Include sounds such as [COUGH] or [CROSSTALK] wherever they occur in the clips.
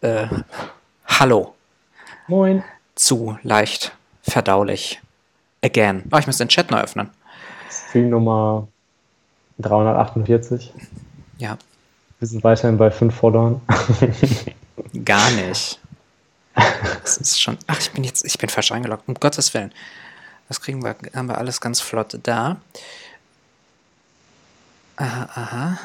Äh, hallo. Moin. Zu leicht verdaulich. Again. Oh, ich muss den Chat neu öffnen. Stream Nummer 348. Ja. Wir sind weiterhin bei 5 Followern. [LAUGHS] Gar nicht. Das ist schon. Ach, ich bin jetzt, ich bin falsch eingeloggt. Um Gottes Willen. Das kriegen wir, haben wir alles ganz flott da. Aha, aha.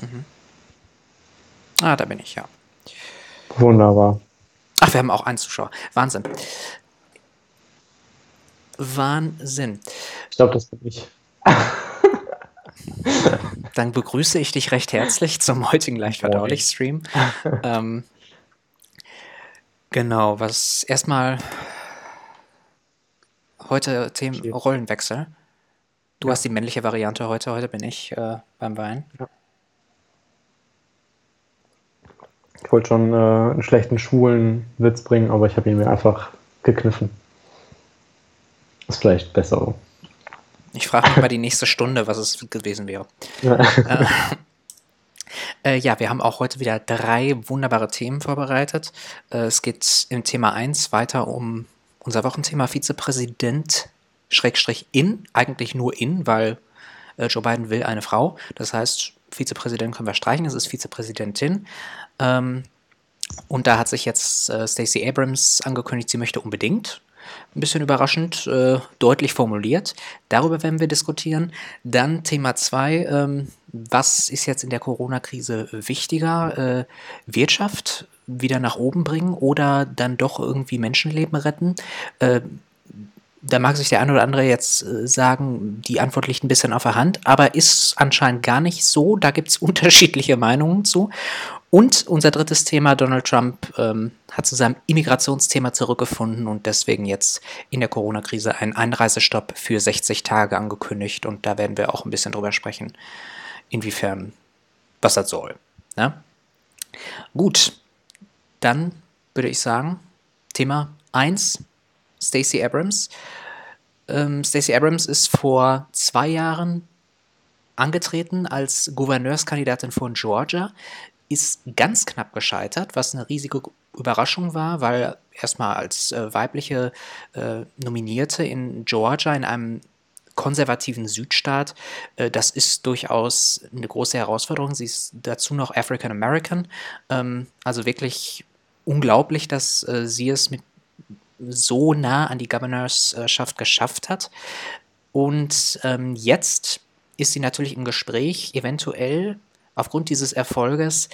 Mhm. Ah, da bin ich, ja. Wunderbar. Ach, wir haben auch einen Zuschauer. Wahnsinn. Wahnsinn. Ich glaube, das bin ich. [LAUGHS] Dann begrüße ich dich recht herzlich zum heutigen leicht verdaulich Stream. ähm, genau, was erstmal heute Themen Rollenwechsel. Du ja. hast die männliche Variante heute, heute bin ich äh, beim Wein. Ja. Ich wollte schon äh, einen schlechten schwulen Witz bringen, aber ich habe ihn mir einfach gekniffen. Ist vielleicht besser. Ich frage mich mal die nächste Stunde, was es gewesen wäre. Ja. Äh, äh, ja, wir haben auch heute wieder drei wunderbare Themen vorbereitet. Äh, es geht im Thema 1 weiter um unser Wochenthema Vizepräsident, Schrägstrich in, eigentlich nur in, weil äh, Joe Biden will eine Frau. Das heißt, Vizepräsident können wir streichen, es ist Vizepräsidentin. Ähm, und da hat sich jetzt äh, Stacey Abrams angekündigt, sie möchte unbedingt. Ein bisschen überraschend, äh, deutlich formuliert. Darüber werden wir diskutieren. Dann Thema 2. Ähm, was ist jetzt in der Corona-Krise wichtiger? Äh, Wirtschaft wieder nach oben bringen oder dann doch irgendwie Menschenleben retten? Da mag sich der eine oder andere jetzt äh, sagen, die Antwort liegt ein bisschen auf der Hand, aber ist anscheinend gar nicht so. Da gibt es [LAUGHS] unterschiedliche Meinungen zu. Und unser drittes Thema, Donald Trump ähm, hat zu seinem Immigrationsthema zurückgefunden und deswegen jetzt in der Corona-Krise einen Einreisestopp für 60 Tage angekündigt. Und da werden wir auch ein bisschen drüber sprechen, inwiefern, was das soll. Ja? Ne? Gut, dann würde ich sagen, Thema 1, Stacey Abrams. Ähm, Stacey Abrams ist vor zwei Jahren angetreten als Gouverneurskandidatin von Georgia ist ganz knapp gescheitert, was eine riesige Überraschung war, weil erstmal als äh, weibliche äh, Nominierte in Georgia, in einem konservativen Südstaat, äh, das ist durchaus eine große Herausforderung. Sie ist dazu noch African American, ähm, also wirklich unglaublich, dass äh, sie es mit so nah an die Governorschaft geschafft hat. Und ähm, jetzt ist sie natürlich im Gespräch, eventuell aufgrund dieses Erfolges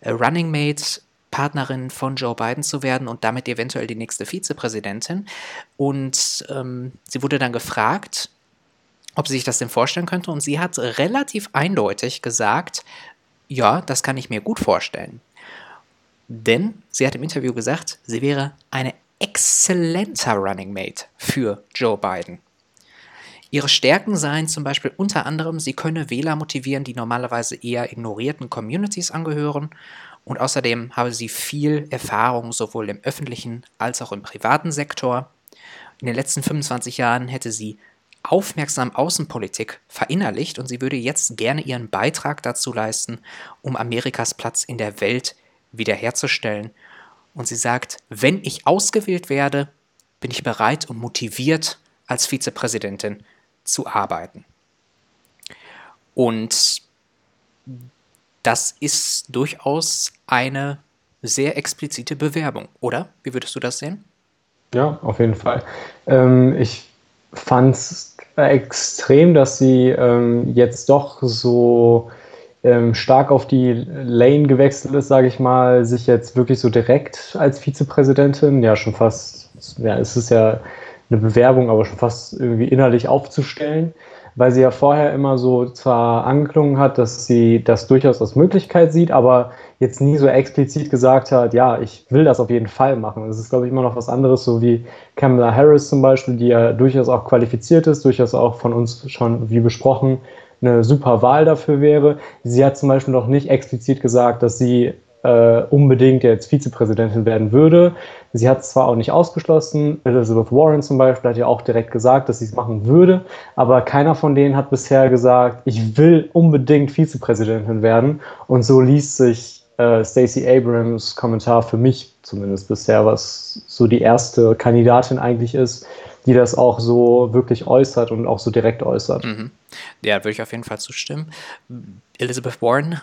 äh, Running Mate Partnerin von Joe Biden zu werden und damit eventuell die nächste Vizepräsidentin. Und ähm, sie wurde dann gefragt, ob sie sich das denn vorstellen könnte. Und sie hat relativ eindeutig gesagt, ja, das kann ich mir gut vorstellen. Denn sie hat im Interview gesagt, sie wäre eine exzellenter Running Mate für Joe Biden. Ihre Stärken seien zum Beispiel unter anderem, sie könne Wähler motivieren, die normalerweise eher ignorierten Communities angehören und außerdem habe sie viel Erfahrung sowohl im öffentlichen als auch im privaten Sektor. In den letzten 25 Jahren hätte sie aufmerksam Außenpolitik verinnerlicht und sie würde jetzt gerne ihren Beitrag dazu leisten, um Amerikas Platz in der Welt wiederherzustellen. Und sie sagt, wenn ich ausgewählt werde, bin ich bereit und motiviert, als Vizepräsidentin zu arbeiten. Und das ist durchaus eine sehr explizite Bewerbung, oder? Wie würdest du das sehen? Ja, auf jeden Fall. Ähm, ich fand es extrem, dass sie ähm, jetzt doch so ähm, stark auf die Lane gewechselt ist, sage ich mal, sich jetzt wirklich so direkt als Vizepräsidentin, ja schon fast, ja, es ist ja eine Bewerbung, aber schon fast irgendwie innerlich aufzustellen, weil sie ja vorher immer so zwar angeklungen hat, dass sie das durchaus als Möglichkeit sieht, aber jetzt nie so explizit gesagt hat, ja, ich will das auf jeden Fall machen. Das ist, glaube ich, immer noch was anderes, so wie Kamala Harris zum Beispiel, die ja durchaus auch qualifiziert ist, durchaus auch von uns schon, wie besprochen, eine super Wahl dafür wäre. Sie hat zum Beispiel noch nicht explizit gesagt, dass sie äh, unbedingt jetzt Vizepräsidentin werden würde. Sie hat es zwar auch nicht ausgeschlossen, Elizabeth Warren zum Beispiel hat ja auch direkt gesagt, dass sie es machen würde, aber keiner von denen hat bisher gesagt, ich will unbedingt Vizepräsidentin werden. Und so liest sich äh, Stacey Abrams Kommentar für mich zumindest bisher, was so die erste Kandidatin eigentlich ist, die das auch so wirklich äußert und auch so direkt äußert. Mhm. Ja, würde ich auf jeden Fall zustimmen. Elizabeth Warren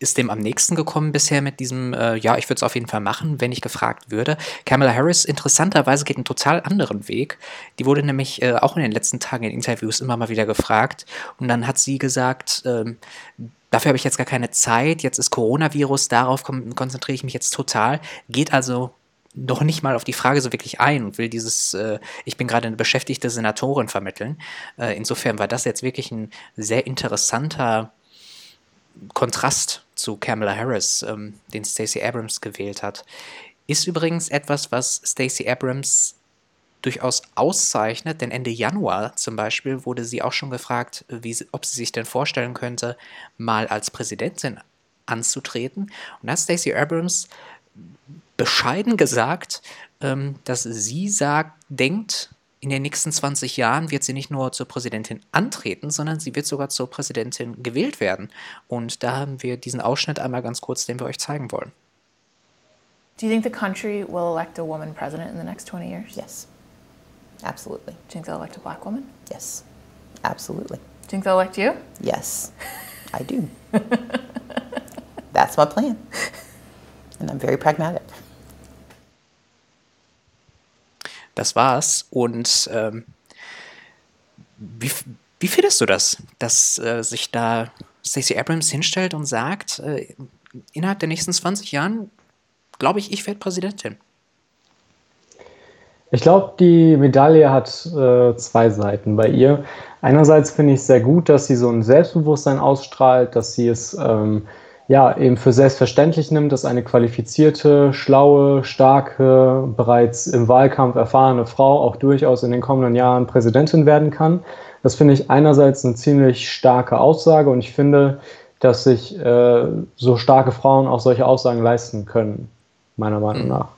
ist dem am nächsten gekommen bisher mit diesem, äh, ja, ich würde es auf jeden Fall machen, wenn ich gefragt würde. Kamala Harris interessanterweise geht einen total anderen Weg. Die wurde nämlich äh, auch in den letzten Tagen in Interviews immer mal wieder gefragt und dann hat sie gesagt, ähm, dafür habe ich jetzt gar keine Zeit, jetzt ist Coronavirus, darauf konzentriere ich mich jetzt total, geht also noch nicht mal auf die Frage so wirklich ein und will dieses, äh, ich bin gerade eine beschäftigte Senatorin vermitteln. Äh, insofern war das jetzt wirklich ein sehr interessanter Kontrast zu Kamala Harris, ähm, den Stacey Abrams gewählt hat. Ist übrigens etwas, was Stacey Abrams durchaus auszeichnet, denn Ende Januar zum Beispiel wurde sie auch schon gefragt, wie, ob sie sich denn vorstellen könnte, mal als Präsidentin anzutreten. Und da hat Stacey Abrams bescheiden gesagt, ähm, dass sie sagt, denkt, in den nächsten 20 Jahren wird sie nicht nur zur Präsidentin antreten, sondern sie wird sogar zur Präsidentin gewählt werden. Und da haben wir diesen Ausschnitt einmal ganz kurz, den wir euch zeigen wollen. Do you think the country will elect a woman president in the next 20 years? Yes. Absolutely. Do you think they'll elect a black woman? Yes. Absolutely. Do you think they'll elect you? Yes. I do. [LAUGHS] That's my plan. And I'm very pragmatic. Das war's. Und ähm, wie, wie findest du das, dass äh, sich da Stacey Abrams hinstellt und sagt, äh, innerhalb der nächsten 20 Jahren, glaube ich, ich werde Präsidentin? Ich glaube, die Medaille hat äh, zwei Seiten bei ihr. Einerseits finde ich es sehr gut, dass sie so ein Selbstbewusstsein ausstrahlt, dass sie es ähm, ja, eben für selbstverständlich nimmt, dass eine qualifizierte, schlaue, starke, bereits im Wahlkampf erfahrene Frau auch durchaus in den kommenden Jahren Präsidentin werden kann. Das finde ich einerseits eine ziemlich starke Aussage und ich finde, dass sich äh, so starke Frauen auch solche Aussagen leisten können, meiner Meinung mhm. nach.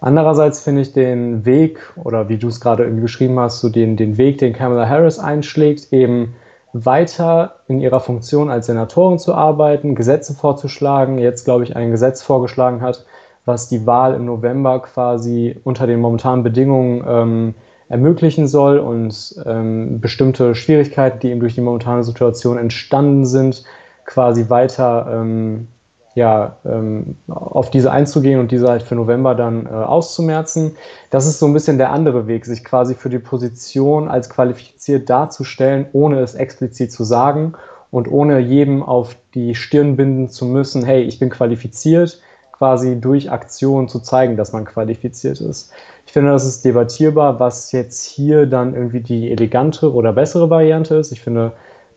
Andererseits finde ich den Weg, oder wie du es gerade irgendwie beschrieben hast, so den, den Weg, den Kamala Harris einschlägt, eben weiter in ihrer Funktion als Senatorin zu arbeiten, Gesetze vorzuschlagen, jetzt glaube ich ein Gesetz vorgeschlagen hat, was die Wahl im November quasi unter den momentanen Bedingungen ähm, ermöglichen soll und ähm, bestimmte Schwierigkeiten, die eben durch die momentane Situation entstanden sind, quasi weiter ähm, ja, ähm, auf diese einzugehen und diese halt für November dann äh, auszumerzen. Das ist so ein bisschen der andere Weg, sich quasi für die Position als qualifiziert darzustellen, ohne es explizit zu sagen und ohne jedem auf die Stirn binden zu müssen, hey, ich bin qualifiziert, quasi durch Aktion zu zeigen, dass man qualifiziert ist. Ich finde, das ist debattierbar, was jetzt hier dann irgendwie die elegantere oder bessere Variante ist. Ich finde,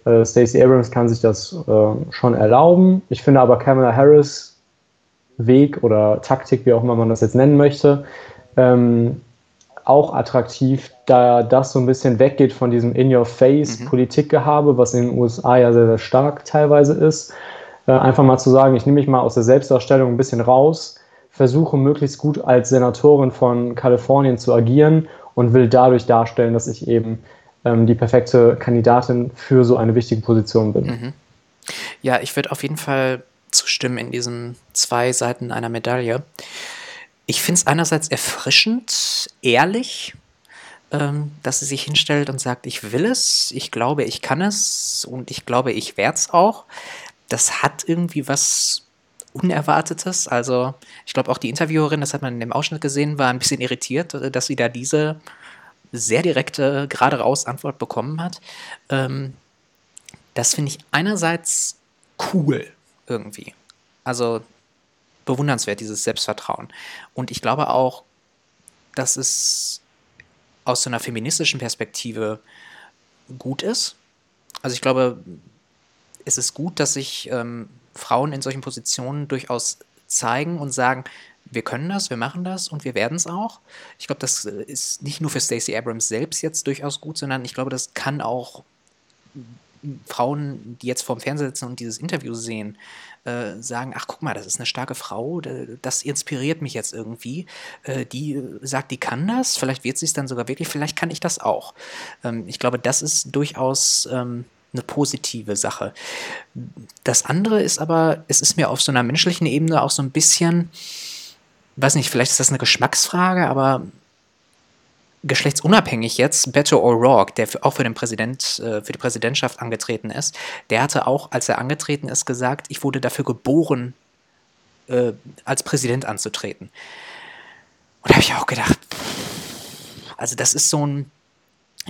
äh, Stacey Abrams kann sich das äh, schon erlauben. Ich finde aber Kamala Harris Weg oder Taktik, wie auch immer man das jetzt nennen möchte, ähm, auch attraktiv, da das so ein bisschen weggeht von diesem In-Your-Face-Politikgehabe, mhm. was in den USA ja sehr, sehr stark teilweise ist. Äh, einfach mal zu sagen, ich nehme mich mal aus der Selbstdarstellung ein bisschen raus, versuche möglichst gut als Senatorin von Kalifornien zu agieren und will dadurch darstellen, dass ich eben ähm, die perfekte Kandidatin für so eine wichtige Position bin. Mhm. Ja, ich würde auf jeden Fall zustimmen in diesen zwei Seiten einer Medaille. Ich finde es einerseits erfrischend, ehrlich, ähm, dass sie sich hinstellt und sagt, ich will es, ich glaube, ich kann es und ich glaube, ich werde es auch. Das hat irgendwie was Unerwartetes. Also ich glaube auch die Interviewerin, das hat man in dem Ausschnitt gesehen, war ein bisschen irritiert, dass sie da diese sehr direkte, gerade raus Antwort bekommen hat. Ähm, das finde ich einerseits cool irgendwie. Also bewundernswert, dieses Selbstvertrauen. Und ich glaube auch, dass es aus so einer feministischen Perspektive gut ist. Also ich glaube, es ist gut, dass sich ähm, Frauen in solchen Positionen durchaus zeigen und sagen, wir können das, wir machen das und wir werden es auch. Ich glaube, das ist nicht nur für Stacey Abrams selbst jetzt durchaus gut, sondern ich glaube, das kann auch Frauen, die jetzt vorm Fernseher sitzen und dieses Interview sehen, äh, sagen, ach guck mal, das ist eine starke Frau, das inspiriert mich jetzt irgendwie. Äh, die sagt, die kann das, vielleicht wird sie es dann sogar wirklich, vielleicht kann ich das auch. Ähm, ich glaube, das ist durchaus ähm, eine positive Sache. Das andere ist aber, es ist mir auf so einer menschlichen Ebene auch so ein bisschen, weiß nicht, vielleicht ist das eine Geschmacksfrage, aber geschlechtsunabhängig jetzt, Beto O'Rourke, der auch für, den Präsident, äh, für die Präsidentschaft angetreten ist, der hatte auch, als er angetreten ist, gesagt, ich wurde dafür geboren, äh, als Präsident anzutreten. Und da habe ich auch gedacht, also das ist so ein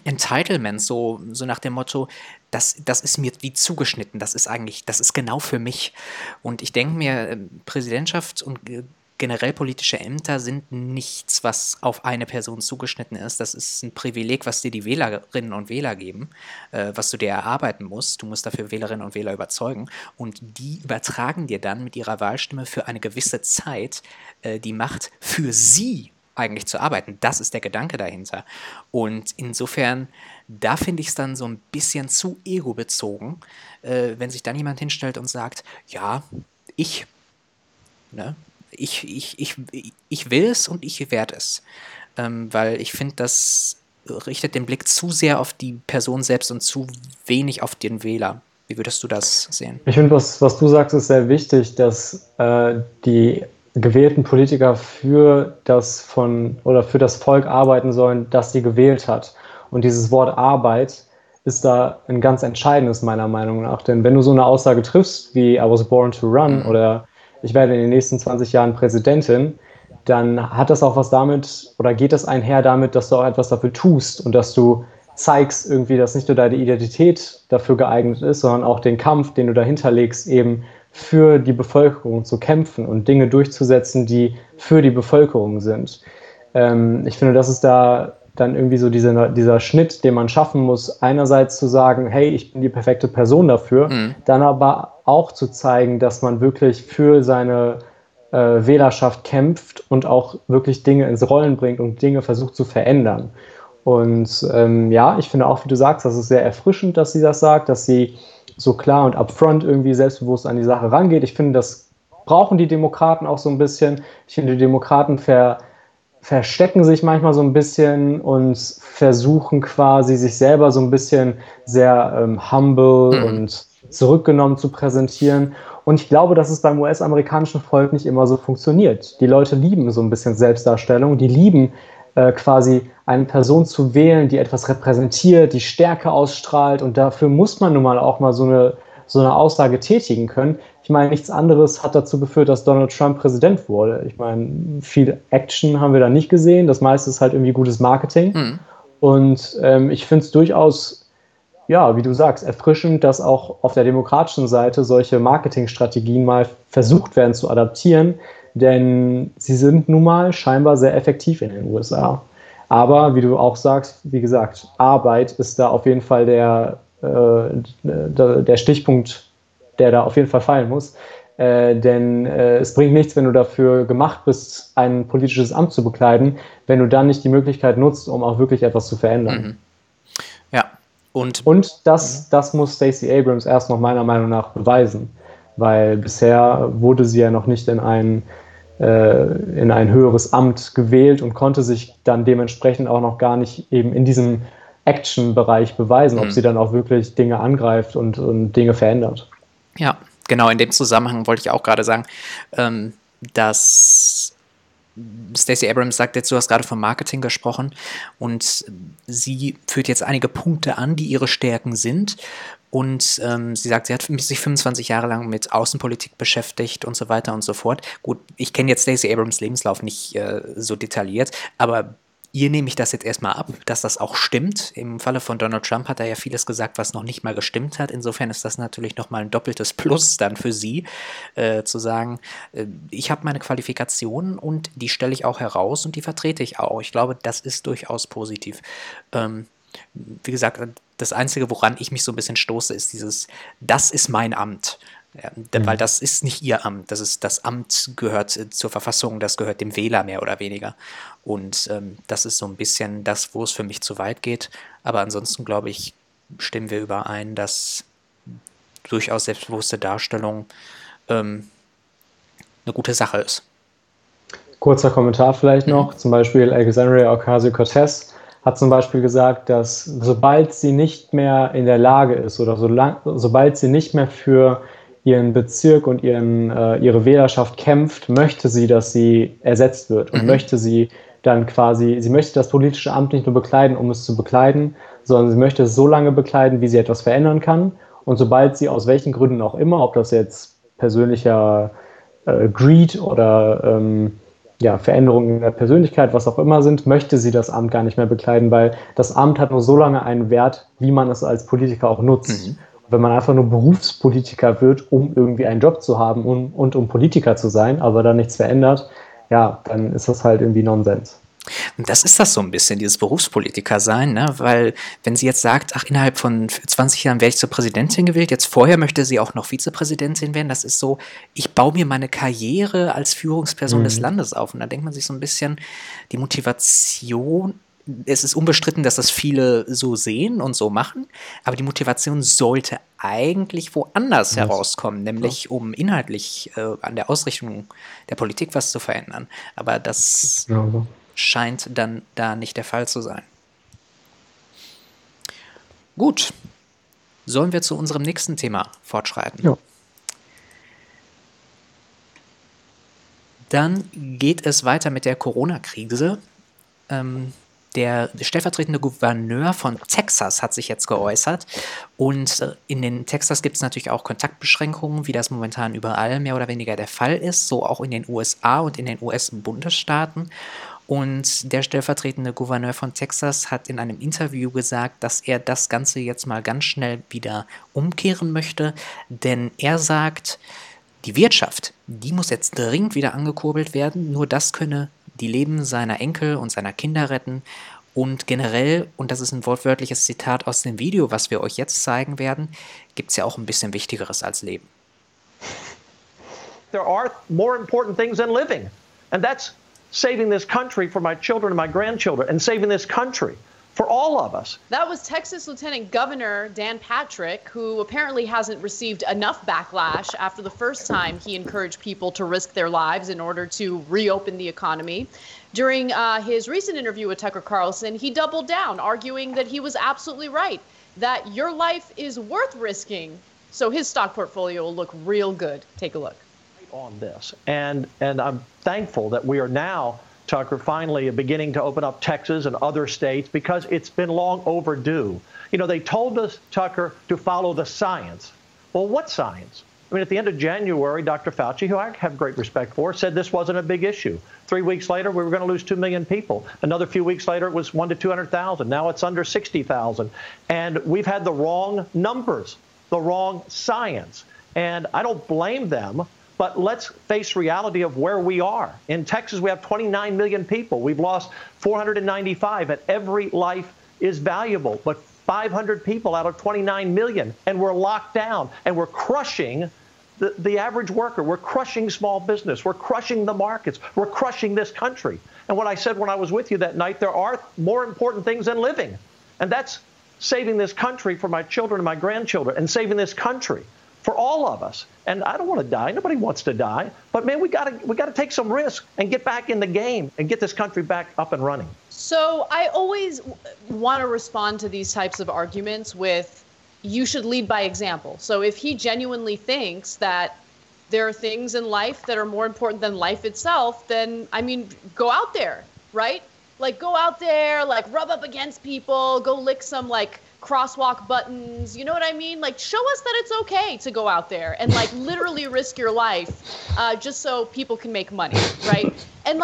Entitlement, so, so nach dem Motto, das, das ist mir wie zugeschnitten, das ist eigentlich, das ist genau für mich. Und ich denke mir, ähm, Präsidentschaft und äh, generell politische Ämter sind nichts, was auf eine Person zugeschnitten ist. Das ist ein Privileg, was dir die Wählerinnen und Wähler geben, äh, was du dir erarbeiten musst. Du musst dafür Wählerinnen und Wähler überzeugen. Und die übertragen dir dann mit ihrer Wahlstimme für eine gewisse Zeit äh, die Macht für sie eigentlich zu arbeiten. Das ist der Gedanke dahinter. Und insofern, da finde ich es dann so ein bisschen zu ego-bezogen, äh, wenn sich dann jemand hinstellt und sagt, ja, ich, ne, ich, ich, ich, ich will es und ich werde es. Ähm, weil ich finde, das richtet den Blick zu sehr auf die Person selbst und zu wenig auf den Wähler. Wie würdest du das sehen? Ich finde, was, was du sagst, ist sehr wichtig, dass äh, die gewählten Politiker für das von oder für das Volk arbeiten sollen, das sie gewählt hat. Und dieses Wort Arbeit ist da ein ganz entscheidendes meiner Meinung nach. Denn wenn du so eine Aussage triffst wie I was born to run mhm. oder ich werde in den nächsten 20 Jahren Präsidentin, dann hat das auch was damit oder geht das einher damit, dass du auch etwas dafür tust und dass du zeigst irgendwie, dass nicht nur deine Identität dafür geeignet ist, sondern auch den Kampf, den du dahinter legst, eben für die Bevölkerung zu kämpfen und Dinge durchzusetzen, die für die Bevölkerung sind. Ähm, ich finde, das ist da dann irgendwie so dieser, dieser Schnitt, den man schaffen muss, einerseits zu sagen, hey, ich bin die perfekte Person dafür, mhm. dann aber auch zu zeigen, dass man wirklich für seine äh, Wählerschaft kämpft und auch wirklich Dinge ins Rollen bringt und Dinge versucht zu verändern. Und ähm, ja, ich finde auch, wie du sagst, das ist sehr erfrischend, dass sie das sagt, dass sie so klar und upfront irgendwie selbstbewusst an die Sache rangeht. Ich finde, das brauchen die Demokraten auch so ein bisschen. Ich finde, die Demokraten ver verstecken sich manchmal so ein bisschen und versuchen quasi sich selber so ein bisschen sehr ähm, humble mhm. und zurückgenommen zu präsentieren. Und ich glaube, dass es beim US-amerikanischen Volk nicht immer so funktioniert. Die Leute lieben so ein bisschen Selbstdarstellung, die lieben äh, quasi eine Person zu wählen, die etwas repräsentiert, die Stärke ausstrahlt. Und dafür muss man nun mal auch mal so eine, so eine Aussage tätigen können. Ich meine, nichts anderes hat dazu geführt, dass Donald Trump Präsident wurde. Ich meine, viel Action haben wir da nicht gesehen. Das meiste ist halt irgendwie gutes Marketing. Mhm. Und ähm, ich finde es durchaus, ja, wie du sagst, erfrischend, dass auch auf der demokratischen Seite solche Marketingstrategien mal versucht werden zu adaptieren. Denn sie sind nun mal scheinbar sehr effektiv in den USA. Aber wie du auch sagst, wie gesagt, Arbeit ist da auf jeden Fall der, äh, der Stichpunkt der da auf jeden Fall fallen muss. Äh, denn äh, es bringt nichts, wenn du dafür gemacht bist, ein politisches Amt zu bekleiden, wenn du dann nicht die Möglichkeit nutzt, um auch wirklich etwas zu verändern. Mhm. Und, und das, mhm. das muss Stacey Abrams erst noch meiner Meinung nach beweisen, weil bisher wurde sie ja noch nicht in ein, äh, in ein höheres Amt gewählt und konnte sich dann dementsprechend auch noch gar nicht eben in diesem Action-Bereich beweisen, mhm. ob sie dann auch wirklich Dinge angreift und, und Dinge verändert. Ja, genau, in dem Zusammenhang wollte ich auch gerade sagen, ähm, dass Stacey Abrams sagt jetzt, du hast gerade vom Marketing gesprochen und sie führt jetzt einige Punkte an, die ihre Stärken sind. Und ähm, sie sagt, sie hat sich 25 Jahre lang mit Außenpolitik beschäftigt und so weiter und so fort. Gut, ich kenne jetzt Stacey Abrams Lebenslauf nicht äh, so detailliert, aber Ihr nehme ich das jetzt erstmal ab, dass das auch stimmt. Im Falle von Donald Trump hat er ja vieles gesagt, was noch nicht mal gestimmt hat. Insofern ist das natürlich nochmal ein doppeltes Plus dann für Sie, äh, zu sagen, äh, ich habe meine Qualifikationen und die stelle ich auch heraus und die vertrete ich auch. Ich glaube, das ist durchaus positiv. Ähm, wie gesagt, das Einzige, woran ich mich so ein bisschen stoße, ist dieses, das ist mein Amt. Ja, mhm. Weil das ist nicht ihr Amt. Das, ist, das Amt gehört äh, zur Verfassung, das gehört dem Wähler mehr oder weniger. Und ähm, das ist so ein bisschen das, wo es für mich zu weit geht. Aber ansonsten glaube ich, stimmen wir überein, dass durchaus selbstbewusste Darstellung ähm, eine gute Sache ist. Kurzer Kommentar vielleicht noch, mhm. zum Beispiel Alexandria Ocasio-Cortez hat zum Beispiel gesagt, dass sobald sie nicht mehr in der Lage ist oder so lang, sobald sie nicht mehr für ihren Bezirk und ihren, äh, ihre Wählerschaft kämpft, möchte sie, dass sie ersetzt wird und mhm. möchte sie dann quasi, sie möchte das politische Amt nicht nur bekleiden, um es zu bekleiden, sondern sie möchte es so lange bekleiden, wie sie etwas verändern kann. Und sobald sie aus welchen Gründen auch immer, ob das jetzt persönlicher äh, Greed oder ähm, ja, Veränderungen in der Persönlichkeit, was auch immer sind, möchte sie das Amt gar nicht mehr bekleiden, weil das Amt hat nur so lange einen Wert, wie man es als Politiker auch nutzt. Mhm. Wenn man einfach nur Berufspolitiker wird, um irgendwie einen Job zu haben und, und um Politiker zu sein, aber dann nichts verändert, ja, dann ist das halt irgendwie Nonsens. Und das ist das so ein bisschen, dieses Berufspolitiker sein, ne? weil wenn sie jetzt sagt, ach, innerhalb von 20 Jahren werde ich zur Präsidentin gewählt, jetzt vorher möchte sie auch noch Vizepräsidentin werden, das ist so, ich baue mir meine Karriere als Führungsperson mhm. des Landes auf. Und da denkt man sich so ein bisschen, die Motivation es ist unbestritten, dass das viele so sehen und so machen, aber die Motivation sollte eigentlich woanders ja. herauskommen, nämlich um inhaltlich äh, an der Ausrichtung der Politik was zu verändern. Aber das ja scheint dann da nicht der Fall zu sein. Gut, sollen wir zu unserem nächsten Thema fortschreiten? Ja. Dann geht es weiter mit der Corona-Krise. Ähm, der stellvertretende Gouverneur von Texas hat sich jetzt geäußert. Und äh, in den Texas gibt es natürlich auch Kontaktbeschränkungen, wie das momentan überall mehr oder weniger der Fall ist, so auch in den USA und in den US-Bundesstaaten. Und der stellvertretende Gouverneur von Texas hat in einem Interview gesagt, dass er das Ganze jetzt mal ganz schnell wieder umkehren möchte, denn er sagt, die Wirtschaft, die muss jetzt dringend wieder angekurbelt werden, nur das könne die Leben seiner Enkel und seiner Kinder retten. Und generell, und das ist ein wortwörtliches Zitat aus dem Video, was wir euch jetzt zeigen werden, gibt es ja auch ein bisschen Wichtigeres als Leben. There are more important things than living. And that's saving this country for my children and my grandchildren and saving this country for all of us. That was Texas Lieutenant Governor Dan Patrick, who apparently hasn't received enough backlash after the first time he encouraged people to risk their lives in order to reopen the economy. During uh, his recent interview with Tucker Carlson, he doubled down, arguing that he was absolutely right, that your life is worth risking. So his stock portfolio will look real good. Take a look on this. And, and I'm thankful that we are now, Tucker, finally beginning to open up Texas and other states because it's been long overdue. You know, they told us, Tucker, to follow the science. Well, what science? I mean, at the end of January, Dr. Fauci, who I have great respect for, said this wasn't a big issue. Three weeks later, we were going to lose 2 million people. Another few weeks later, it was 1 to 200,000. Now it's under 60,000. And we've had the wrong numbers, the wrong science. And I don't blame them but let's face reality of where we are. In Texas, we have 29 million people. We've lost 495, and every life is valuable. But 500 people out of 29 million, and we're locked down, and we're crushing the, the average worker. We're crushing small business. We're crushing the markets. We're crushing this country. And what I said when I was with you that night, there are more important things than living. And that's saving this country for my children and my grandchildren and saving this country for all of us. And I don't want to die. Nobody wants to die. But man, we got to we got to take some risk and get back in the game and get this country back up and running. So I always want to respond to these types of arguments with you should lead by example. So if he genuinely thinks that there are things in life that are more important than life itself, then I mean, go out there, right? Like go out there, like rub up against people, go lick some like crosswalk buttons. You know what I mean? Like, show us that it's okay to go out there and like [LAUGHS] literally risk your life uh, just so people can make money, right? And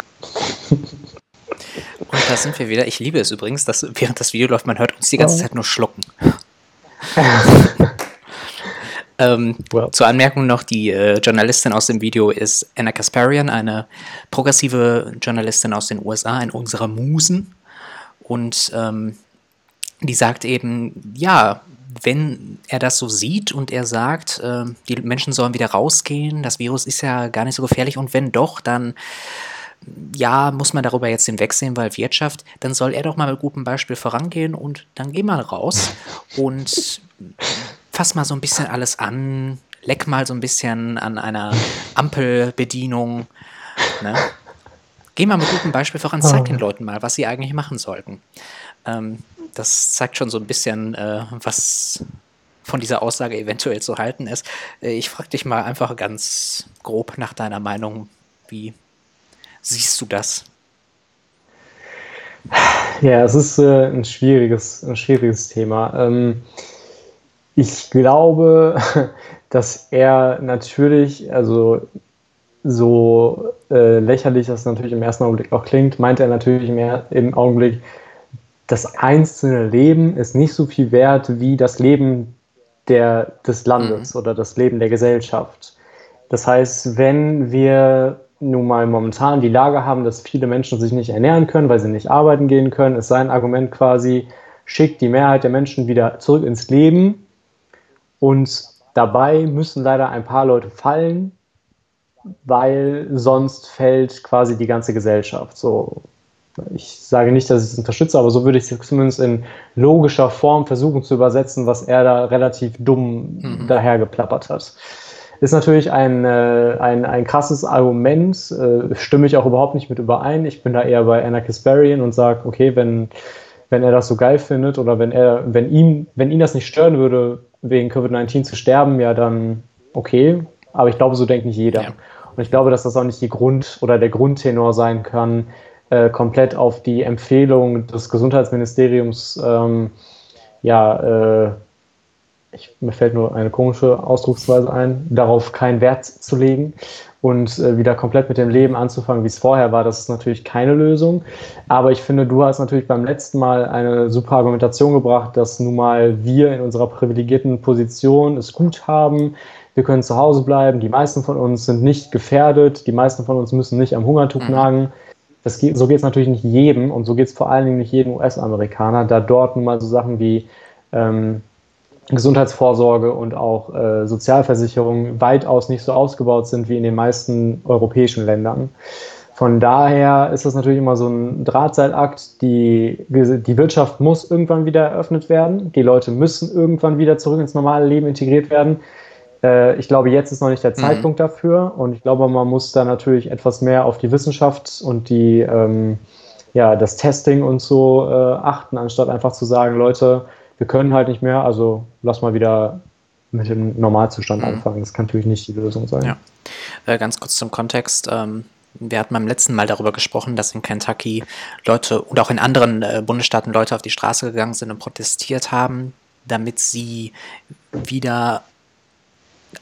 Und da sind wir wieder. Ich liebe es übrigens, dass während das Video läuft, man hört uns die ganze Zeit nur schlucken. [LAUGHS] ähm, well. Zur Anmerkung noch, die äh, Journalistin aus dem Video ist Anna Kasparian, eine progressive Journalistin aus den USA, eine unserer Musen. Und ähm, die sagt eben, ja, wenn er das so sieht und er sagt, äh, die Menschen sollen wieder rausgehen, das Virus ist ja gar nicht so gefährlich und wenn doch, dann ja, muss man darüber jetzt hinwegsehen, weil Wirtschaft, dann soll er doch mal mit gutem Beispiel vorangehen und dann geh mal raus [LAUGHS] und fass mal so ein bisschen alles an, leck mal so ein bisschen an einer Ampelbedienung. Ne? Geh mal mit gutem Beispiel voran, zeig den Leuten mal, was sie eigentlich machen sollten. Ähm, das zeigt schon so ein bisschen, äh, was von dieser Aussage eventuell zu halten ist. Äh, ich frage dich mal einfach ganz grob nach deiner Meinung, wie siehst du das? Ja, es ist äh, ein, schwieriges, ein schwieriges Thema. Ähm, ich glaube, [LAUGHS] dass er natürlich, also so äh, lächerlich das natürlich im ersten Augenblick auch klingt, meint er natürlich im, im Augenblick, das einzelne Leben ist nicht so viel wert wie das Leben der, des Landes mhm. oder das Leben der Gesellschaft. Das heißt, wenn wir nun mal momentan die Lage haben, dass viele Menschen sich nicht ernähren können, weil sie nicht arbeiten gehen können, ist sein Argument quasi, schickt die Mehrheit der Menschen wieder zurück ins Leben und dabei müssen leider ein paar Leute fallen, weil sonst fällt quasi die ganze Gesellschaft. So, ich sage nicht, dass ich es unterstütze, aber so würde ich es zumindest in logischer Form versuchen zu übersetzen, was er da relativ dumm mhm. dahergeplappert hat. Ist natürlich ein, äh, ein, ein krasses Argument, äh, stimme ich auch überhaupt nicht mit überein. Ich bin da eher bei Anarchist Barian und sage, okay, wenn, wenn er das so geil findet oder wenn er, wenn ihm, wenn ihn das nicht stören würde, wegen Covid-19 zu sterben, ja dann okay. Aber ich glaube, so denkt nicht jeder. Ja. Und ich glaube, dass das auch nicht die Grund oder der Grundtenor sein kann, äh, komplett auf die Empfehlung des Gesundheitsministeriums ähm, ja, äh, ich, mir fällt nur eine komische Ausdrucksweise ein, darauf keinen Wert zu legen und äh, wieder komplett mit dem Leben anzufangen, wie es vorher war, das ist natürlich keine Lösung. Aber ich finde, du hast natürlich beim letzten Mal eine super Argumentation gebracht, dass nun mal wir in unserer privilegierten Position es gut haben. Wir können zu Hause bleiben. Die meisten von uns sind nicht gefährdet. Die meisten von uns müssen nicht am Hungertuch mhm. Das geht, so geht es natürlich nicht jedem und so geht es vor allen Dingen nicht jedem US-Amerikaner, da dort nun mal so Sachen wie ähm, Gesundheitsvorsorge und auch äh, Sozialversicherung weitaus nicht so ausgebaut sind wie in den meisten europäischen Ländern. Von daher ist das natürlich immer so ein Drahtseilakt. Die, die Wirtschaft muss irgendwann wieder eröffnet werden. Die Leute müssen irgendwann wieder zurück ins normale Leben integriert werden. Äh, ich glaube, jetzt ist noch nicht der mhm. Zeitpunkt mhm. dafür. Und ich glaube, man muss da natürlich etwas mehr auf die Wissenschaft und die, ähm, ja, das Testing und so äh, achten, anstatt einfach zu sagen, Leute, wir können halt nicht mehr, also lass mal wieder mit dem Normalzustand mhm. anfangen. Das kann natürlich nicht die Lösung sein. Ja. Äh, ganz kurz zum Kontext. Ähm, wir hatten beim letzten Mal darüber gesprochen, dass in Kentucky Leute und auch in anderen äh, Bundesstaaten Leute auf die Straße gegangen sind und protestiert haben, damit sie wieder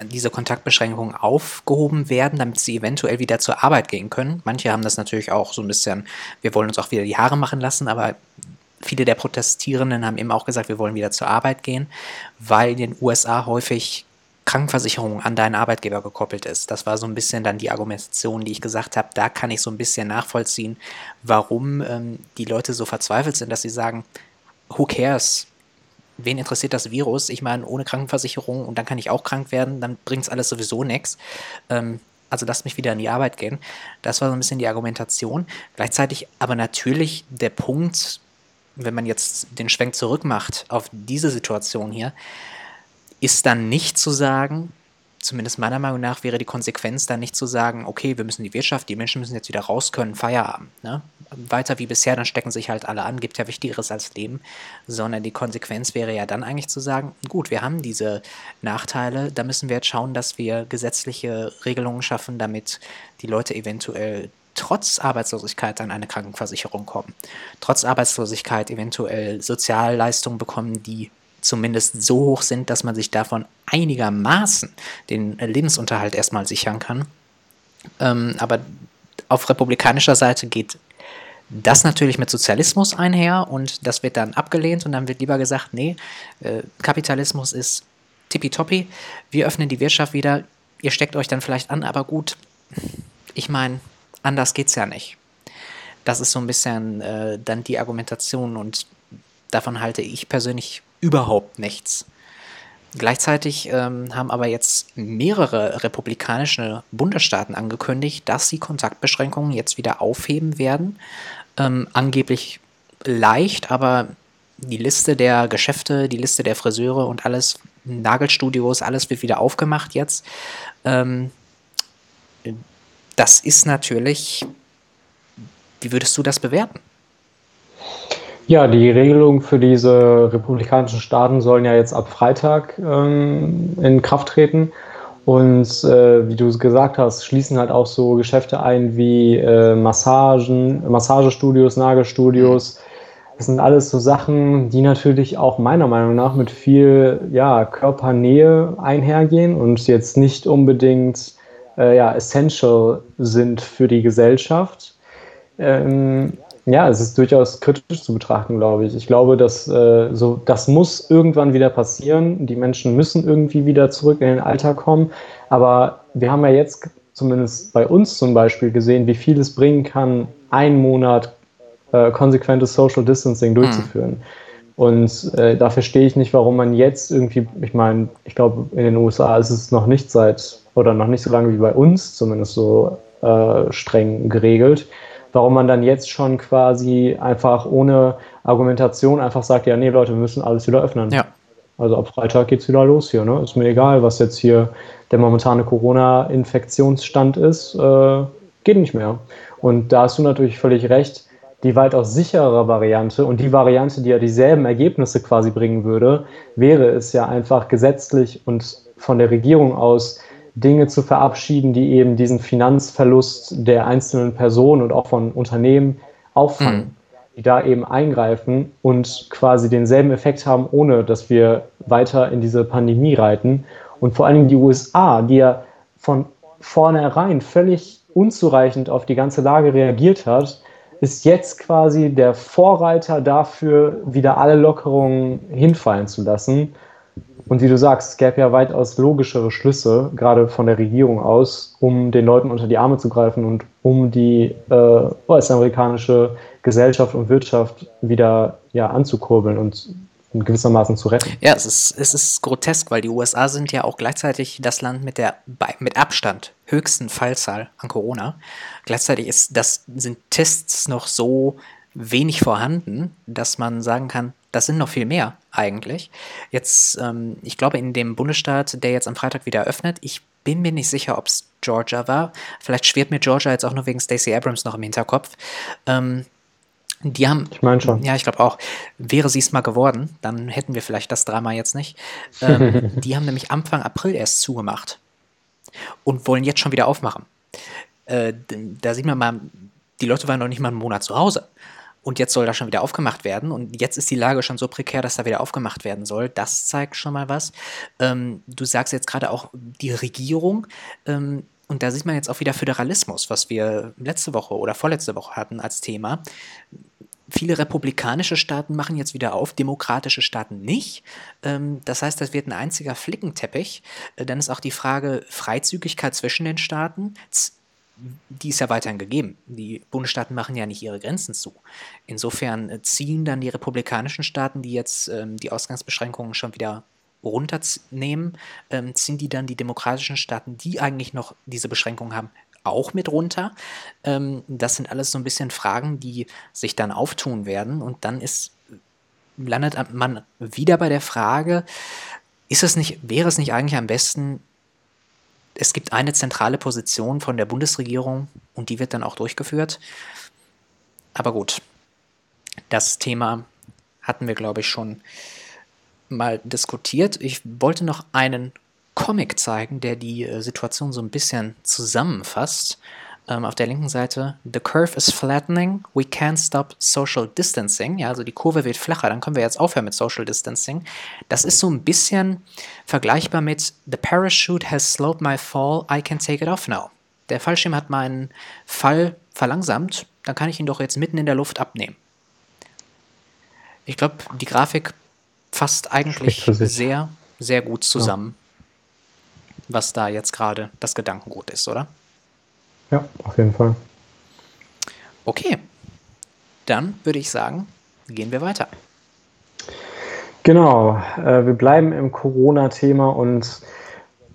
diese Kontaktbeschränkungen aufgehoben werden, damit sie eventuell wieder zur Arbeit gehen können. Manche haben das natürlich auch so ein bisschen, wir wollen uns auch wieder die Haare machen lassen, aber viele der Protestierenden haben eben auch gesagt, wir wollen wieder zur Arbeit gehen, weil in den USA häufig Krankenversicherung an deinen Arbeitgeber gekoppelt ist. Das war so ein bisschen dann die Argumentation, die ich gesagt habe. Da kann ich so ein bisschen nachvollziehen, warum ähm, die Leute so verzweifelt sind, dass sie sagen, who cares? Wen interessiert das Virus? Ich meine, ohne Krankenversicherung und dann kann ich auch krank werden, dann bringt es alles sowieso nichts. Ähm, also lasst mich wieder in die Arbeit gehen. Das war so ein bisschen die Argumentation. Gleichzeitig aber natürlich der Punkt, wenn man jetzt den Schwenk zurück macht auf diese Situation hier, ist dann nicht zu sagen, zumindest meiner Meinung nach wäre die Konsequenz dann nicht zu sagen, okay, wir müssen die Wirtschaft, die Menschen müssen jetzt wieder raus können, Feierabend. Ne? Weiter wie bisher, dann stecken sich halt alle an, gibt ja Wichtigeres als Leben, sondern die Konsequenz wäre ja dann eigentlich zu sagen, gut, wir haben diese Nachteile, da müssen wir jetzt schauen, dass wir gesetzliche Regelungen schaffen, damit die Leute eventuell trotz Arbeitslosigkeit an eine Krankenversicherung kommen, trotz Arbeitslosigkeit eventuell Sozialleistungen bekommen, die zumindest so hoch sind, dass man sich davon einigermaßen den Lebensunterhalt erstmal sichern kann. Ähm, aber auf republikanischer Seite geht das natürlich mit Sozialismus einher und das wird dann abgelehnt und dann wird lieber gesagt, nee, äh, Kapitalismus ist tippitoppi, wir öffnen die Wirtschaft wieder, ihr steckt euch dann vielleicht an, aber gut, ich meine, anders geht's ja nicht. Das ist so ein bisschen äh, dann die Argumentation und davon halte ich persönlich überhaupt nichts. Gleichzeitig ähm, haben aber jetzt mehrere republikanische Bundesstaaten angekündigt, dass sie Kontaktbeschränkungen jetzt wieder aufheben werden. Ähm, angeblich leicht, aber die Liste der Geschäfte, die Liste der Friseure und alles, Nagelstudios, alles wird wieder aufgemacht jetzt. Ähm, das ist natürlich, wie würdest du das bewerten? Ja, die Regelungen für diese republikanischen Staaten sollen ja jetzt ab Freitag ähm, in Kraft treten. Und äh, wie du gesagt hast, schließen halt auch so Geschäfte ein wie äh, Massagen, Massagestudios, Nagelstudios. Das sind alles so Sachen, die natürlich auch meiner Meinung nach mit viel ja, Körpernähe einhergehen und jetzt nicht unbedingt äh, ja, essential sind für die Gesellschaft. Ähm, ja, es ist durchaus kritisch zu betrachten, glaube ich. Ich glaube, dass äh, so, das muss irgendwann wieder passieren. Die Menschen müssen irgendwie wieder zurück in den Alltag kommen. Aber wir haben ja jetzt zumindest bei uns zum Beispiel gesehen, wie viel es bringen kann, einen Monat äh, konsequentes Social Distancing hm. durchzuführen. Mhm. Und äh, da verstehe ich nicht, warum man jetzt irgendwie, ich meine, ich glaube, in den USA ist es noch nicht seit, oder noch nicht so lange wie bei uns, zumindest so äh, streng geregelt warum man dann jetzt schon quasi einfach ohne Argumentation einfach sagt, ja, nee, Leute, wir müssen alles wieder öffnen. Ja. Also ab Freitag geht es wieder los hier. Ne? Ist mir egal, was jetzt hier der momentane Corona-Infektionsstand ist. Äh, geht nicht mehr. Und da hast du natürlich völlig recht. Die weitaus sicherere Variante und die Variante, die ja dieselben Ergebnisse quasi bringen würde, wäre es ja einfach gesetzlich und von der Regierung aus Dinge zu verabschieden, die eben diesen Finanzverlust der einzelnen Personen und auch von Unternehmen auffangen, mhm. die da eben eingreifen und quasi denselben Effekt haben, ohne dass wir weiter in diese Pandemie reiten. Und vor allen Dingen die USA, die ja von vornherein völlig unzureichend auf die ganze Lage reagiert hat, ist jetzt quasi der Vorreiter dafür, wieder alle Lockerungen hinfallen zu lassen und wie du sagst, es gäbe ja weitaus logischere Schlüsse, gerade von der Regierung aus, um den Leuten unter die Arme zu greifen und um die äh, US-amerikanische Gesellschaft und Wirtschaft wieder ja, anzukurbeln und gewissermaßen zu retten. Ja, es ist, es ist grotesk, weil die USA sind ja auch gleichzeitig das Land mit der mit Abstand höchsten Fallzahl an Corona. Gleichzeitig ist das, sind Tests noch so wenig vorhanden, dass man sagen kann, das sind noch viel mehr eigentlich. Jetzt, ähm, ich glaube, in dem Bundesstaat, der jetzt am Freitag wieder öffnet, ich bin mir nicht sicher, ob es Georgia war. Vielleicht schwirrt mir Georgia jetzt auch nur wegen Stacey Abrams noch im Hinterkopf. Ähm, die haben. Ich meine schon. Ja, ich glaube auch. Wäre sie es mal geworden, dann hätten wir vielleicht das Drama jetzt nicht. Ähm, [LAUGHS] die haben nämlich Anfang April erst zugemacht und wollen jetzt schon wieder aufmachen. Äh, da sieht man mal, die Leute waren noch nicht mal einen Monat zu Hause. Und jetzt soll da schon wieder aufgemacht werden. Und jetzt ist die Lage schon so prekär, dass da wieder aufgemacht werden soll. Das zeigt schon mal was. Ähm, du sagst jetzt gerade auch die Regierung. Ähm, und da sieht man jetzt auch wieder Föderalismus, was wir letzte Woche oder vorletzte Woche hatten als Thema. Viele republikanische Staaten machen jetzt wieder auf, demokratische Staaten nicht. Ähm, das heißt, das wird ein einziger Flickenteppich. Äh, dann ist auch die Frage Freizügigkeit zwischen den Staaten die ist ja weiterhin gegeben. Die Bundesstaaten machen ja nicht ihre Grenzen zu. Insofern äh, ziehen dann die republikanischen Staaten, die jetzt ähm, die Ausgangsbeschränkungen schon wieder runternehmen, ähm, ziehen die dann die demokratischen Staaten, die eigentlich noch diese Beschränkungen haben, auch mit runter. Ähm, das sind alles so ein bisschen Fragen, die sich dann auftun werden. Und dann ist, landet man wieder bei der Frage, ist es nicht, wäre es nicht eigentlich am besten, es gibt eine zentrale Position von der Bundesregierung und die wird dann auch durchgeführt. Aber gut, das Thema hatten wir, glaube ich, schon mal diskutiert. Ich wollte noch einen Comic zeigen, der die äh, Situation so ein bisschen zusammenfasst ähm, auf der linken Seite, the curve is flattening, we can't stop social distancing. Ja, also die Kurve wird flacher, dann können wir jetzt aufhören mit Social Distancing. Das ist so ein bisschen vergleichbar mit the parachute has slowed my fall, I can take it off now. Der Fallschirm hat meinen Fall verlangsamt, dann kann ich ihn doch jetzt mitten in der Luft abnehmen. Ich glaube, die Grafik fasst eigentlich sehr, sehr gut zusammen, ja. was da jetzt gerade das Gedankengut ist, oder? Ja, auf jeden Fall. Okay, dann würde ich sagen, gehen wir weiter. Genau, äh, wir bleiben im Corona-Thema und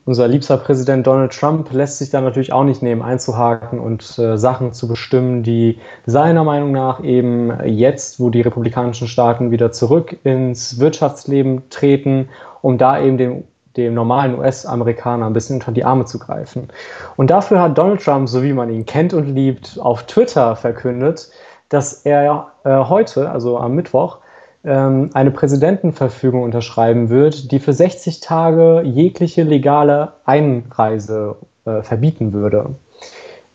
unser liebster Präsident Donald Trump lässt sich da natürlich auch nicht nehmen, einzuhaken und äh, Sachen zu bestimmen, die seiner Meinung nach eben jetzt, wo die republikanischen Staaten wieder zurück ins Wirtschaftsleben treten, um da eben dem, dem normalen US-Amerikaner ein bisschen unter die Arme zu greifen. Und dafür hat Donald Trump, so wie man ihn kennt und liebt, auf Twitter verkündet, dass er äh, heute, also am Mittwoch, ähm, eine Präsidentenverfügung unterschreiben wird, die für 60 Tage jegliche legale Einreise äh, verbieten würde.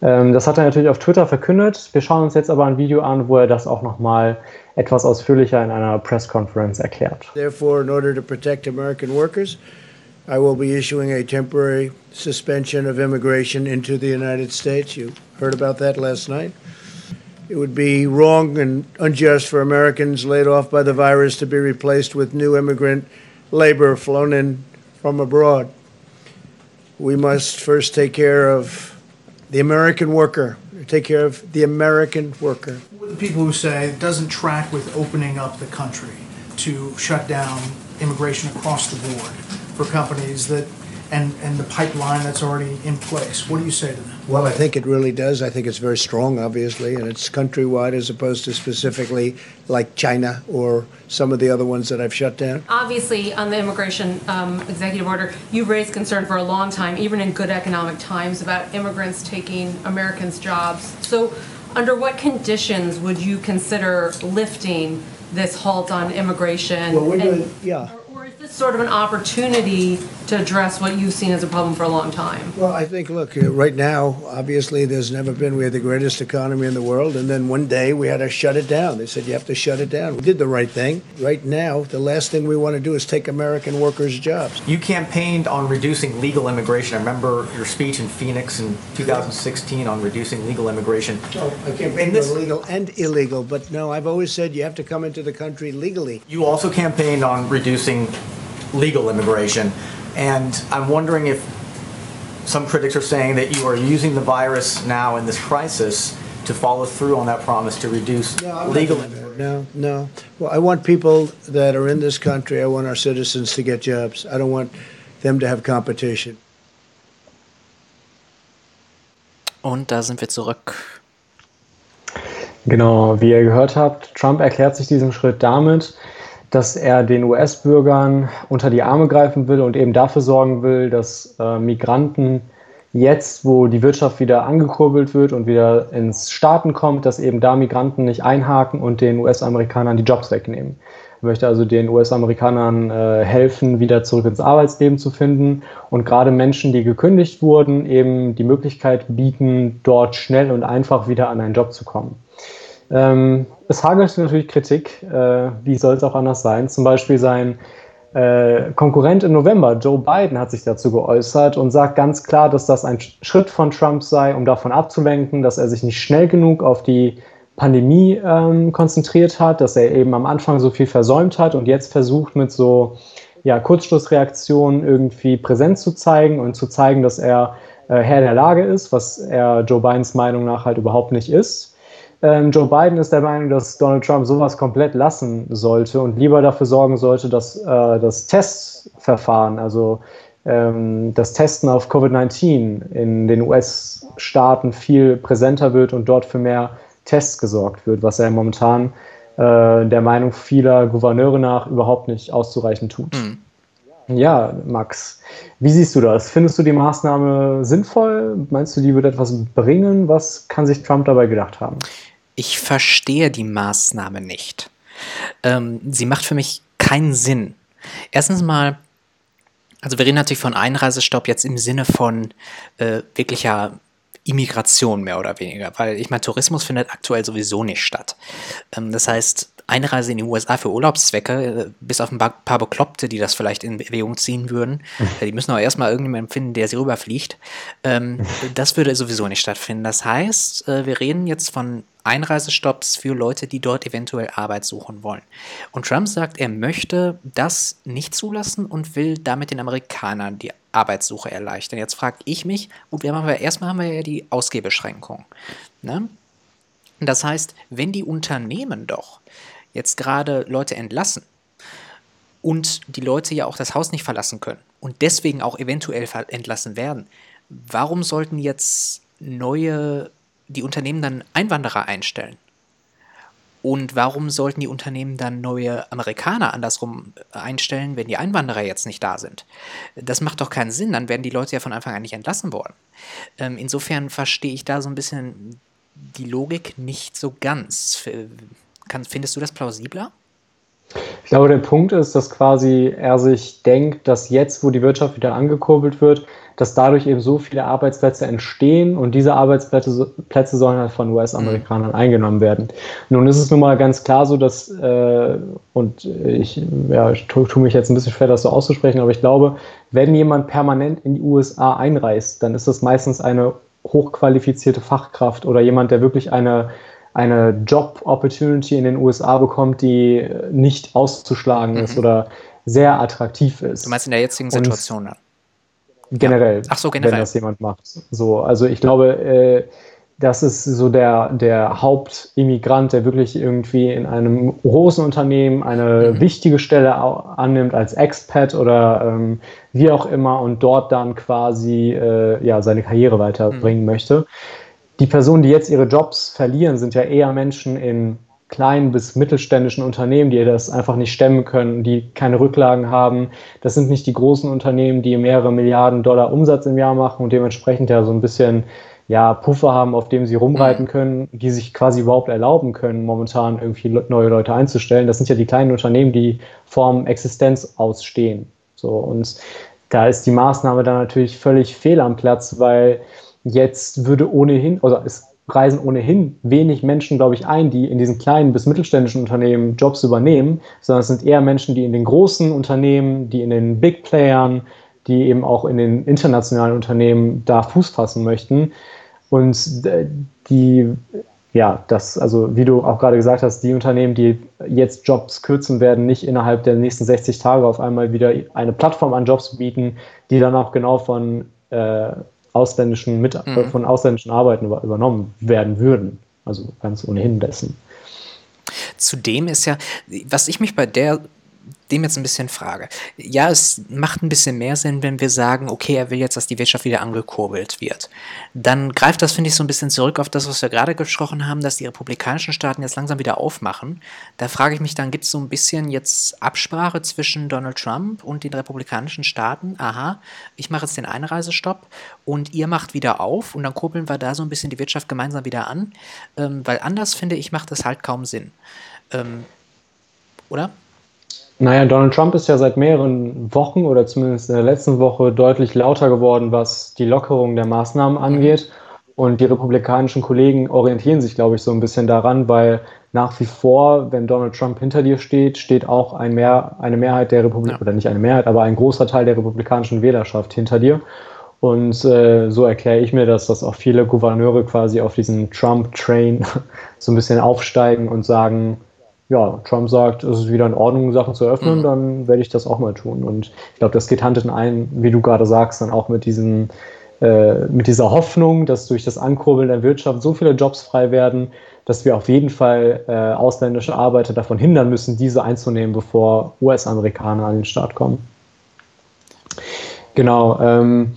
Ähm, das hat er natürlich auf Twitter verkündet. Wir schauen uns jetzt aber ein Video an, wo er das auch nochmal etwas ausführlicher in einer Pressconference erklärt. Therefore, in order to protect American workers, I will be issuing a temporary suspension of immigration into the United States. You heard about that last night. It would be wrong and unjust for Americans laid off by the virus to be replaced with new immigrant labor flown in from abroad. We must first take care of the American worker, take care of the American worker. The people who say it doesn't track with opening up the country to shut down immigration across the board for companies that and, and the pipeline that's already in place. What do you say to them? Well, I think it really does. I think it's very strong, obviously, and it's countrywide as opposed to specifically like China or some of the other ones that I've shut down. Obviously, on the immigration um, executive order, you've raised concern for a long time, even in good economic times, about immigrants taking Americans' jobs. So, under what conditions would you consider lifting this halt on immigration? Well, we're And- doing, yeah. Or is this sort of an opportunity to address what you've seen as a problem for a long time? Well, I think, look, uh, right now, obviously, there's never been, we had the greatest economy in the world, and then one day we had to shut it down. They said, you have to shut it down. We did the right thing. Right now, the last thing we want to do is take American workers' jobs. You campaigned on reducing legal immigration. I remember your speech in Phoenix in 2016 on reducing legal immigration. No, I can't In this- legal and illegal, but no, I've always said you have to come into the country legally. You also campaigned on reducing legal immigration. And I'm wondering if some critics are saying that you are using the virus now in this crisis to follow through on that promise to reduce No, legal immigration. that. No, no. Well, I want people that are in this country, I want our citizens to get jobs. I don't want them to have competition. Und da sind wir zurück. Genau, wie ihr gehört habt, Trump erklärt sich diesen Schritt damit, dass er den US-Bürgern unter die Arme greifen will und eben dafür sorgen will, dass äh, Migranten jetzt, wo die Wirtschaft wieder angekurbelt wird und wieder ins Staaten kommt, dass eben da Migranten nicht einhaken und den US-Amerikanern die Jobs wegnehmen. Er möchte also den US-Amerikanern äh, helfen, wieder zurück ins Arbeitsleben zu finden und gerade Menschen, die gekündigt wurden, eben die Möglichkeit bieten, dort schnell und einfach wieder an einen Job zu kommen. Ähm, es hagelt natürlich Kritik, äh, wie soll es auch anders sein. Zum Beispiel sein äh, Konkurrent im November, Joe Biden, hat sich dazu geäußert und sagt ganz klar, dass das ein Schritt von Trump sei, um davon abzulenken, dass er sich nicht schnell genug auf die Pandemie ähm, konzentriert hat, dass er eben am Anfang so viel versäumt hat und jetzt versucht mit so ja, Kurzschlussreaktionen irgendwie präsent zu zeigen und zu zeigen, dass er äh, Herr der Lage ist, was er Joe Bidens Meinung nach halt überhaupt nicht ist. Ähm, Joe Biden ist der Meinung, dass Donald Trump sowas komplett lassen sollte und lieber dafür sorgen sollte, dass äh, das Testverfahren, also ähm, das Testen auf Covid-19 in den US-Staaten viel präsenter wird und dort für mehr Tests gesorgt wird, was er momentan äh, der Meinung vieler Gouverneure nach überhaupt nicht auszureichend tut. Hm. Ja, Max, wie siehst du das? Findest du die Maßnahme sinnvoll? Meinst du, die wird etwas bringen? Was kann sich Trump dabei gedacht haben? Ich verstehe die Maßnahme nicht. Ähm, sie macht für mich keinen Sinn. Erstens mal, also wir reden natürlich von Einreisestopp jetzt im Sinne von äh, wirklicher Immigration mehr oder weniger, weil ich meine, Tourismus findet aktuell sowieso nicht statt. Ähm, das heißt, Einreise in die USA für Urlaubszwecke, äh, bis auf ein paar Bekloppte, die das vielleicht in Bewegung ziehen würden, [LAUGHS] äh, die müssen auch erstmal irgendjemanden finden, der sie rüberfliegt, ähm, [LAUGHS] das würde sowieso nicht stattfinden. Das heißt, äh, wir reden jetzt von Einreisestopps für Leute, die dort eventuell Arbeit suchen wollen. Und Trump sagt, er möchte das nicht zulassen und will damit den Amerikanern die Arbeitssuche erleichtern. Jetzt frage ich mich, gut, wir haben aber erstmal haben wir ja die Ausgebeschränkung. Ne? Das heißt, wenn die Unternehmen doch jetzt gerade Leute entlassen, und die Leute ja auch das Haus nicht verlassen können und deswegen auch eventuell entlassen werden, warum sollten jetzt neue, die Unternehmen dann Einwanderer einstellen? Und warum sollten die Unternehmen dann neue Amerikaner andersrum einstellen, wenn die Einwanderer jetzt nicht da sind? Das macht doch keinen Sinn, dann werden die Leute ja von Anfang an nicht entlassen worden. Ähm, insofern verstehe ich da so ein bisschen die Logik nicht so ganz. Findest du das plausibler? Ich glaube, der Punkt ist, dass quasi er sich denkt, dass jetzt, wo die Wirtschaft wieder angekurbelt wird, dass dadurch eben so viele Arbeitsplätze entstehen und diese Arbeitsplätze Plätze sollen halt von US-Amerikanern mhm. eingenommen werden. Nun ist es nun mal ganz klar so, dass, äh, und ich, ja, ich tue, tue mich jetzt ein bisschen schwer, das so auszusprechen, aber ich glaube, wenn jemand permanent in die USA einreist, dann ist das meistens eine hochqualifizierte Fachkraft oder jemand, der wirklich eine eine Job-Opportunity in den USA bekommt, die nicht auszuschlagen mhm. ist oder sehr attraktiv ist. Du meinst in der jetzigen Situation dann? Generell. Ach so, generell. Wenn das jemand macht. So, also ich glaube, äh, das ist so der, der Hauptimmigrant, der wirklich irgendwie in einem großen Unternehmen eine mhm. wichtige Stelle annimmt als Expat oder ähm, wie auch immer und dort dann quasi äh, ja, seine Karriere weiterbringen mhm. möchte die Personen, die jetzt ihre Jobs verlieren, sind ja eher Menschen in kleinen bis mittelständischen Unternehmen, die das einfach nicht stemmen können, die keine Rücklagen haben. Das sind nicht die großen Unternehmen, die mehrere Milliarden Dollar Umsatz im Jahr machen und dementsprechend ja so ein bisschen ja, Puffer haben, auf dem sie rumreiten können, die sich quasi überhaupt erlauben können, momentan irgendwie neue Leute einzustellen. Das sind ja die kleinen Unternehmen, die vorm Existenz ausstehen. So, und da ist die Maßnahme dann natürlich völlig fehl am Platz, weil Jetzt würde ohnehin, also es reisen ohnehin wenig Menschen, glaube ich, ein, die in diesen kleinen bis mittelständischen Unternehmen Jobs übernehmen, sondern es sind eher Menschen, die in den großen Unternehmen, die in den Big Playern, die eben auch in den internationalen Unternehmen da Fuß fassen möchten. Und die, ja, das, also wie du auch gerade gesagt hast, die Unternehmen, die jetzt Jobs kürzen, werden nicht innerhalb der nächsten 60 Tage auf einmal wieder eine Plattform an Jobs bieten, die dann auch genau von äh, ausländischen Mit äh, mhm. von ausländischen Arbeiten übernommen werden würden. Also ganz ohnehin dessen. Zudem ist ja, was ich mich bei der dem jetzt ein bisschen frage. Ja, es macht ein bisschen mehr Sinn, wenn wir sagen, okay, er will jetzt, dass die Wirtschaft wieder angekurbelt wird. Dann greift das, finde ich, so ein bisschen zurück auf das, was wir gerade gesprochen haben, dass die republikanischen Staaten jetzt langsam wieder aufmachen. Da frage ich mich dann, gibt es so ein bisschen jetzt Absprache zwischen Donald Trump und den republikanischen Staaten? Aha, ich mache jetzt den Einreisestopp und ihr macht wieder auf und dann kurbeln wir da so ein bisschen die Wirtschaft gemeinsam wieder an. Ähm, weil anders, finde ich, macht das halt kaum Sinn. Ähm, oder? Naja, Donald Trump ist ja seit mehreren Wochen oder zumindest in der letzten Woche deutlich lauter geworden, was die Lockerung der Maßnahmen angeht. Und die republikanischen Kollegen orientieren sich, glaube ich, so ein bisschen daran, weil nach wie vor, wenn Donald Trump hinter dir steht, steht auch ein Mehr, eine Mehrheit der Republik, oder nicht eine Mehrheit, aber ein großer Teil der republikanischen Wählerschaft hinter dir. Und äh, so erkläre ich mir das, dass auch viele Gouverneure quasi auf diesen Trump-Train [LAUGHS] so ein bisschen aufsteigen und sagen, ja, Trump sagt, es ist wieder in Ordnung, Sachen zu öffnen, mhm. dann werde ich das auch mal tun. Und ich glaube, das geht Hand in ein, wie du gerade sagst, dann auch mit diesen äh, mit dieser Hoffnung, dass durch das Ankurbeln der Wirtschaft so viele Jobs frei werden, dass wir auf jeden Fall äh, ausländische Arbeiter davon hindern müssen, diese einzunehmen, bevor US-Amerikaner an den Start kommen. Genau. Ähm,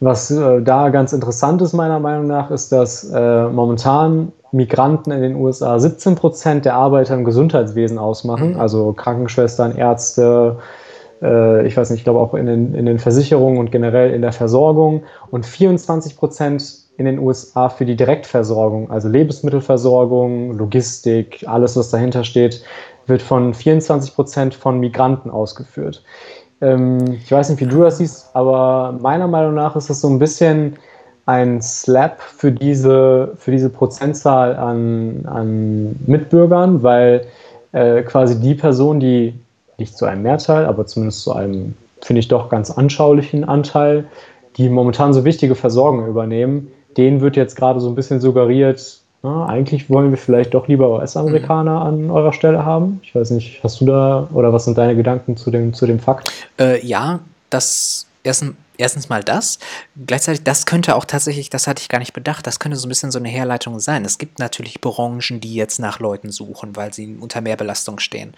was äh, da ganz interessant ist, meiner Meinung nach, ist, dass äh, momentan Migranten in den USA 17 Prozent der Arbeiter im Gesundheitswesen ausmachen, mhm. also Krankenschwestern, Ärzte, äh, ich weiß nicht, ich glaube auch in den, in den Versicherungen und generell in der Versorgung und 24 Prozent in den USA für die Direktversorgung, also Lebensmittelversorgung, Logistik, alles, was dahinter steht, wird von 24 Prozent von Migranten ausgeführt. Ähm, ich weiß nicht, wie du das siehst, aber meiner Meinung nach ist das so ein bisschen ein Slap für diese, für diese Prozentzahl an, an Mitbürgern, weil äh, quasi die Person, die nicht zu einem Mehrteil, aber zumindest zu einem, finde ich doch ganz anschaulichen Anteil, die momentan so wichtige Versorgung übernehmen, denen wird jetzt gerade so ein bisschen suggeriert, na, eigentlich wollen wir vielleicht doch lieber US-Amerikaner mhm. an eurer Stelle haben. Ich weiß nicht, hast du da oder was sind deine Gedanken zu dem, zu dem Fakt? Äh, ja, das erst, erstens mal das. Gleichzeitig, das könnte auch tatsächlich, das hatte ich gar nicht bedacht, das könnte so ein bisschen so eine Herleitung sein. Es gibt natürlich Branchen, die jetzt nach Leuten suchen, weil sie unter Mehrbelastung stehen.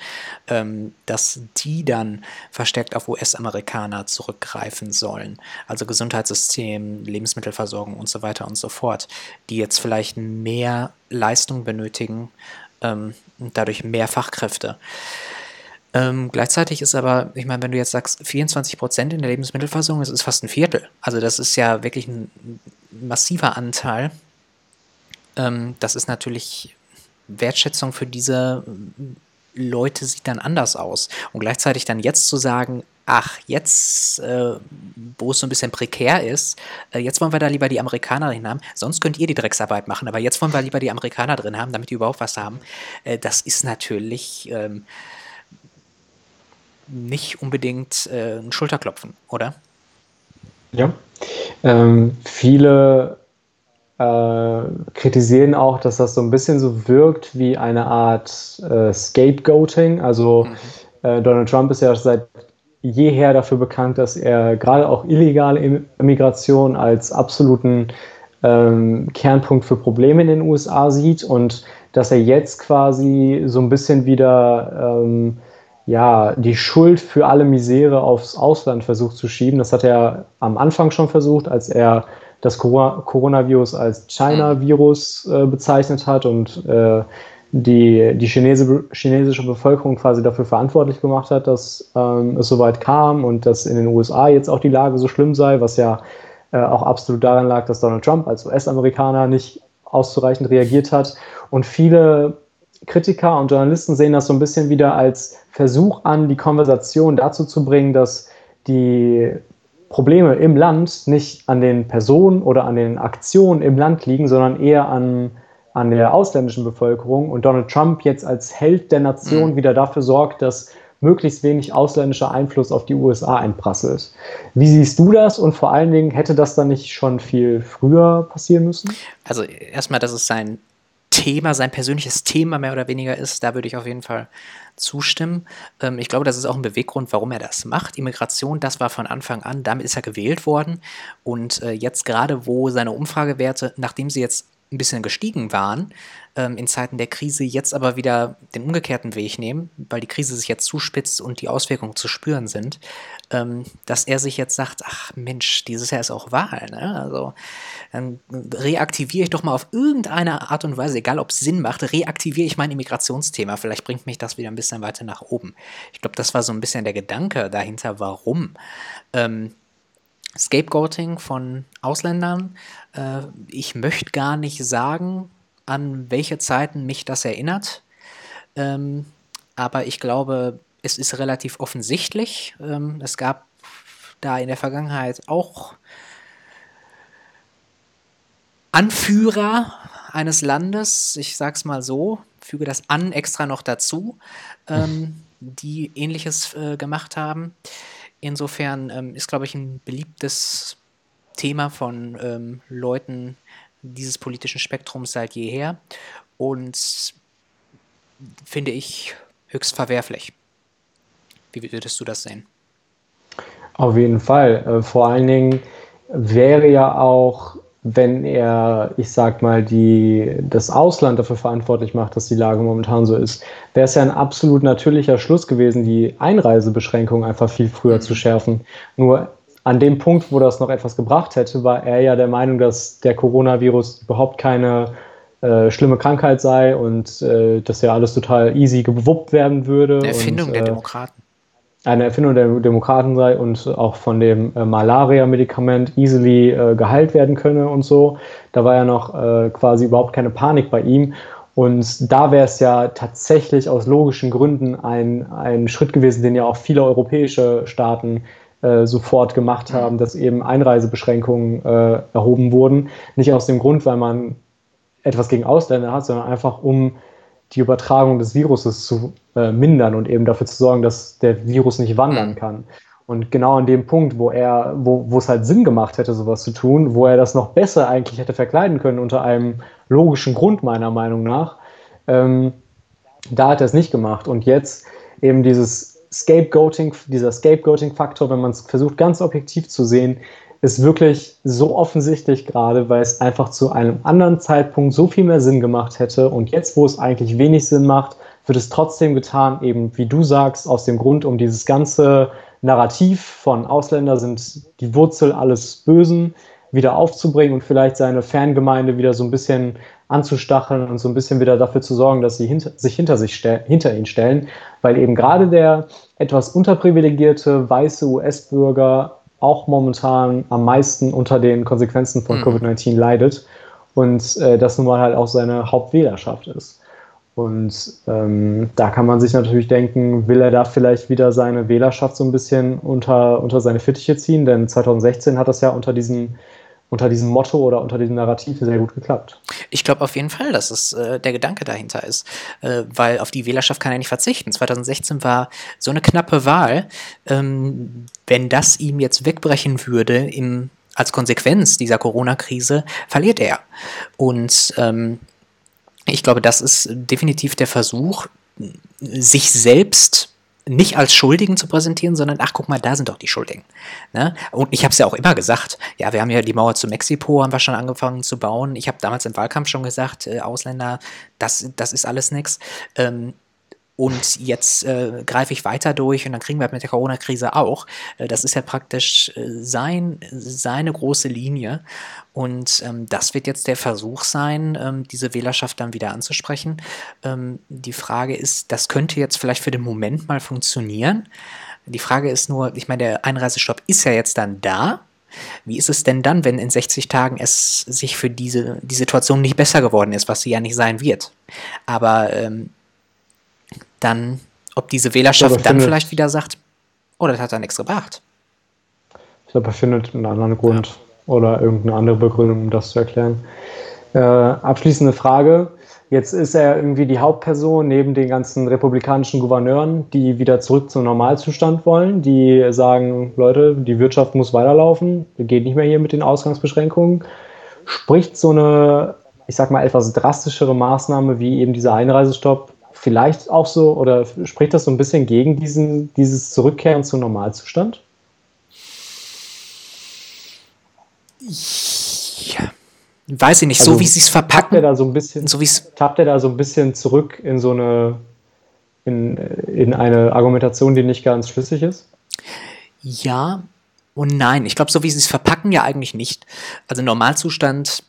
Ähm, dass die dann verstärkt auf US-Amerikaner zurückgreifen sollen. Also Gesundheitssystem, Lebensmittelversorgung und so weiter und so fort. Die jetzt vielleicht mehr Leistung benötigen ähm, und dadurch mehr Fachkräfte. Ähm, gleichzeitig ist aber, ich meine, wenn du jetzt sagst, 24 Prozent in der Lebensmittelversorgung, das ist fast ein Viertel. Also das ist ja wirklich ein massiver Anteil. Ähm, das ist natürlich Wertschätzung für diese Leute sieht dann anders aus. Und gleichzeitig dann jetzt zu sagen, ach, jetzt, äh, wo es so ein bisschen prekär ist, äh, jetzt wollen wir da lieber die Amerikaner drin haben, sonst könnt ihr die Drecksarbeit machen, aber jetzt wollen wir lieber die Amerikaner drin haben, damit die überhaupt was haben. Äh, das ist natürlich ähm, nicht unbedingt äh, ein Schulterklopfen, oder? Ja. Ähm, viele äh, kritisieren auch, dass das so ein bisschen so wirkt wie eine Art äh, Scapegoating. Also mhm. Äh, Donald Trump ist ja seit jeher dafür bekannt, dass er gerade auch illegale Immigration als absoluten ähm, Kernpunkt für Probleme in den USA sieht und dass er jetzt quasi so ein bisschen wieder ähm, ja, die Schuld für alle Misere aufs Ausland versucht zu schieben. Das hat er am Anfang schon versucht, als er das Coronavirus als China-Virus äh, bezeichnet hat und äh, die, die Chinese, chinesische Bevölkerung quasi dafür verantwortlich gemacht hat, dass ähm, es soweit kam und dass in den USA jetzt auch die Lage so schlimm sei, was ja äh, auch absolut daran lag, dass Donald Trump als US-Amerikaner nicht auszureichend reagiert hat. Und viele Kritiker und Journalisten sehen das so ein bisschen wieder als Versuch an, die Konversation dazu zu bringen, dass die Probleme im Land nicht an den Personen oder an den Aktionen im Land liegen, sondern eher an, an der ausländischen Bevölkerung und Donald Trump jetzt als Held der Nation mhm. wieder dafür sorgt, dass möglichst wenig ausländischer Einfluss auf die USA einprasselt. Wie siehst du das und vor allen Dingen hätte das dann nicht schon viel früher passieren müssen? Also erstmal, dass es sein Thema, sein persönliches Thema mehr oder weniger ist, da würde ich auf jeden Fall zustimmen. Ähm, ich glaube, das ist auch ein Beweggrund, warum er das macht. Immigration, das war von Anfang an, damit ist er gewählt worden. Und äh, jetzt gerade, wo seine Umfragewerte, nachdem sie jetzt ein bisschen gestiegen waren ähm, in Zeiten der Krise, jetzt aber wieder den umgekehrten Weg nehmen, weil die Krise sich jetzt zuspitzt und die Auswirkungen zu spüren sind, ähm, dass er sich jetzt sagt, ach Mensch, dieses Jahr ist auch Wahl, ne? Also dann reaktiviere ich doch mal auf irgendeine Art und Weise, egal ob es Sinn macht, reaktiviere ich mein Immigrationsthema. Vielleicht bringt mich das wieder ein bisschen weiter nach oben. Ich glaube, das war so ein bisschen der Gedanke dahinter, warum. Ähm, Scapegoating von Ausländern. Äh, ich möchte gar nicht sagen, an welche Zeiten mich das erinnert. Ähm, aber ich glaube, es ist relativ offensichtlich. Ähm, es gab da in der Vergangenheit auch Anführer eines Landes, ich sag's mal so, füge das an extra noch dazu, ähm, die ähnliches äh, gemacht haben. Insofern ähm, ist, glaube ich, ein beliebtes Thema von ähm, Leuten dieses politischen Spektrums seit jeher und finde ich höchst verwerflich. Wie würdest du das sehen? Auf jeden Fall. Äh, vor allen Dingen wäre ja auch wenn er, ich sag mal, die, das Ausland dafür verantwortlich macht, dass die Lage momentan so ist, wäre es ja ein absolut natürlicher Schluss gewesen, die Einreisebeschränkungen einfach viel früher mhm. zu schärfen. Nur an dem Punkt, wo das noch etwas gebracht hätte, war er ja der Meinung, dass der Coronavirus überhaupt keine äh, schlimme Krankheit sei und äh, dass ja alles total easy gewuppt werden würde. Eine Erfindung und, der äh, Demokraten eine Erfindung der Demokraten sei und auch von dem äh, Malaria-Medikament easily äh, geheilt werden könne und so. Da war ja noch äh, quasi überhaupt keine Panik bei ihm. Und da wäre es ja tatsächlich aus logischen Gründen ein, ein Schritt gewesen, den ja auch viele europäische Staaten äh, sofort gemacht haben, dass eben Einreisebeschränkungen äh, erhoben wurden. Nicht aus dem Grund, weil man etwas gegen Ausländer hat, sondern einfach um die Übertragung des Viruses zu äh, mindern und eben dafür zu sorgen, dass der Virus nicht wandern kann. Und genau an dem Punkt, wo er, wo, wo es halt Sinn gemacht hätte, sowas zu tun, wo er das noch besser eigentlich hätte verkleiden können unter einem logischen Grund, meiner Meinung nach, ähm, da hat er es nicht gemacht. Und jetzt eben dieses Scapegoating, dieser Scapegoating-Faktor, wenn man es versucht, ganz objektiv zu sehen, ist wirklich so offensichtlich gerade, weil es einfach zu einem anderen Zeitpunkt so viel mehr Sinn gemacht hätte. Und jetzt, wo es eigentlich wenig Sinn macht, wird es trotzdem getan, eben wie du sagst, aus dem Grund, um dieses ganze Narrativ von Ausländer sind die Wurzel alles Bösen wieder aufzubringen und vielleicht seine Fangemeinde wieder so ein bisschen anzustacheln und so ein bisschen wieder dafür zu sorgen, dass sie hinter, sich hinter, sich hinter ihn stellen, weil eben gerade der etwas unterprivilegierte weiße US-Bürger auch momentan am meisten unter den Konsequenzen von mhm. Covid-19 leidet und äh, das nun mal halt auch seine Hauptwählerschaft ist. Und ähm, da kann man sich natürlich denken, will er da vielleicht wieder seine Wählerschaft so ein bisschen unter, unter seine Fittiche ziehen? Denn 2016 hat das ja unter diesen unter diesem Motto oder unter diesem Narrativ sehr gut geklappt. Ich glaube auf jeden Fall, dass es äh, der Gedanke dahinter ist, äh, weil auf die Wählerschaft kann er nicht verzichten. 2016 war so eine knappe Wahl. Ähm, wenn das ihm jetzt wegbrechen würde im, als Konsequenz dieser Corona-Krise, verliert er. Und ähm, ich glaube, das ist definitiv der Versuch, sich selbst nicht als Schuldigen zu präsentieren, sondern ach guck mal, da sind doch die Schuldigen. Ne? Und ich habe es ja auch immer gesagt, ja, wir haben ja die Mauer zu Mexiko, haben wir schon angefangen zu bauen. Ich habe damals im Wahlkampf schon gesagt, äh, Ausländer, das, das ist alles nichts. Ähm, und jetzt äh, greife ich weiter durch und dann kriegen wir halt mit der Corona-Krise auch. Äh, das ist ja praktisch äh, sein, seine große Linie. Und ähm, das wird jetzt der Versuch sein, ähm, diese Wählerschaft dann wieder anzusprechen. Ähm, die Frage ist, das könnte jetzt vielleicht für den Moment mal funktionieren. Die Frage ist nur, ich meine, der Einreisestopp ist ja jetzt dann da. Wie ist es denn dann, wenn in 60 Tagen es sich für diese die Situation nicht besser geworden ist, was sie ja nicht sein wird? Aber ähm, dann, ob diese Wählerschaft glaube, dann findet, vielleicht wieder sagt, oh, das hat da nichts gebracht. Ich glaube, er findet einen anderen Grund ja. oder irgendeine andere Begründung, um das zu erklären. Äh, abschließende Frage. Jetzt ist er irgendwie die Hauptperson neben den ganzen republikanischen Gouverneuren, die wieder zurück zum Normalzustand wollen, die sagen, Leute, die Wirtschaft muss weiterlaufen, geht nicht mehr hier mit den Ausgangsbeschränkungen. Spricht so eine, ich sag mal, etwas drastischere Maßnahme wie eben dieser Einreisestopp vielleicht auch so, oder spricht das so ein bisschen gegen diesen, dieses Zurückkehren zum Normalzustand? Ja. Weiß ich nicht, also, so wie sie es verpacken. Tappt er da so ein bisschen, so tappt er da so ein bisschen zurück in so eine, in, in eine Argumentation, die nicht ganz schlüssig ist? Ja und nein. Ich glaube, so wie sie es verpacken, ja eigentlich nicht. Also Normalzustand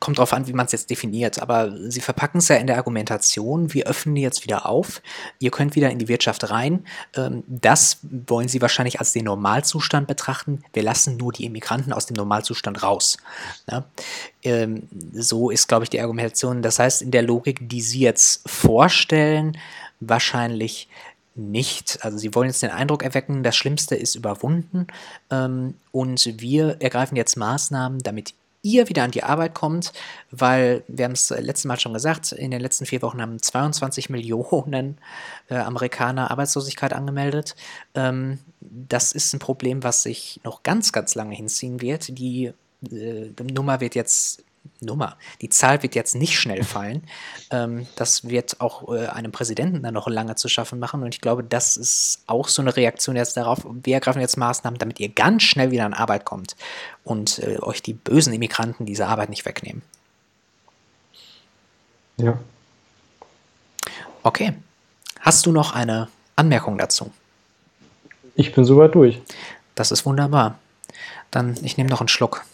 kommt darauf an, wie man es jetzt definiert, aber sie verpacken es ja in der Argumentation, wir öffnen jetzt wieder auf, ihr könnt wieder in die Wirtschaft rein. Ähm, das wollen sie wahrscheinlich als den Normalzustand betrachten. Wir lassen nur die Immigranten aus dem Normalzustand raus. Ähm, so ist, glaube ich, die Argumentation. Das heißt, in der Logik, die sie jetzt vorstellen, wahrscheinlich nicht. Also sie wollen jetzt den Eindruck erwecken, das Schlimmste ist überwunden ähm, und wir ergreifen jetzt Maßnahmen, damit ihr wieder an die Arbeit kommt, weil wir haben es letztes Mal schon gesagt, in den letzten vier Wochen haben 22 Millionen äh, Amerikaner Arbeitslosigkeit angemeldet. Ähm, das ist ein Problem, was sich noch ganz, ganz lange hinziehen wird. Die äh, Nummer wird jetzt Nummer. Die Zahl wird jetzt nicht schnell [LAUGHS] fallen. Ähm, das wird auch äh, einem Präsidenten dann noch lange zu schaffen machen. Und ich glaube, das ist auch so eine Reaktion jetzt darauf. Wir ergreifen jetzt Maßnahmen, damit ihr ganz schnell wieder an Arbeit kommt und äh, euch die bösen Immigranten diese Arbeit nicht wegnehmen. Ja. Okay. Hast du noch eine Anmerkung dazu? Ich bin soweit durch. Das ist wunderbar. Dann, ich nehme noch einen Schluck.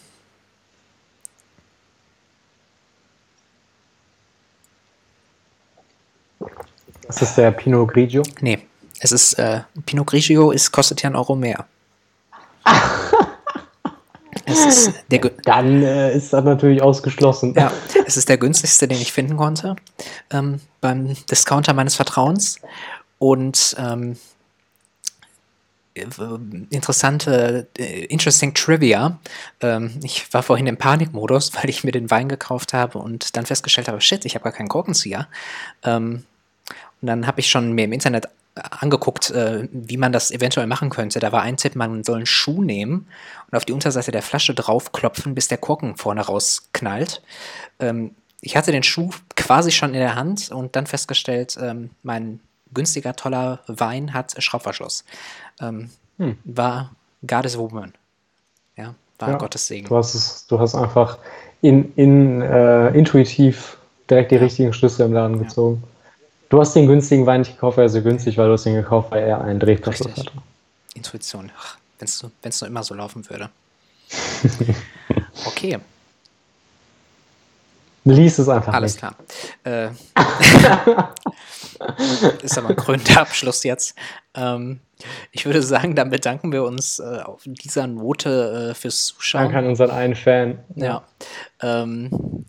Ist das der Pinot Grigio? Nee, es ist, äh, Pinot Grigio ist, kostet ja einen Euro mehr. [LAUGHS] Dann äh, ist das natürlich ausgeschlossen. Ja, es ist der günstigste, den ich finden konnte ähm, beim Discounter meines Vertrauens. Und ähm, äh, interessante, äh, interesting Trivia. Ähm, ich war vorhin im Panikmodus, [LAUGHS] weil ich mir den Wein gekauft habe und dann festgestellt habe, shit, ich habe gar keinen Korkenzieher. Ähm, und dann habe ich schon mir im Internet angeguckt, äh, wie man das eventuell machen könnte. Da war ein Tipp, man soll einen Schuh nehmen und auf die Unterseite der Flasche draufklopfen, bis der Korken vorne rausknallt. Ähm, ich hatte den Schuh quasi schon in der Hand und dann festgestellt, ähm, mein günstiger, toller Wein hat Schraubverschluss. Ähm, Hm. War God is a Woman. Ja, war Ja. Gottes Segen. Du hast, es, du hast einfach in, in, äh, intuitiv direkt die richtigen Schlüsse im Laden gezogen. Du hast den günstigen Wein nicht gekauft, weil er so günstig, weil du hast den gekauft, weil er einen Richtig. hatte. Intuition. Wenn es nur immer so laufen würde. [LAUGHS] Okay, Lies es einfach alles nicht. klar. Äh, [LAUGHS] ist aber ein krönender Abschluss jetzt. Ähm, ich würde sagen, dann bedanken wir uns äh, auf dieser Note äh, fürs Zuschauen. Danke an unseren einen Fan. Ja. Ähm,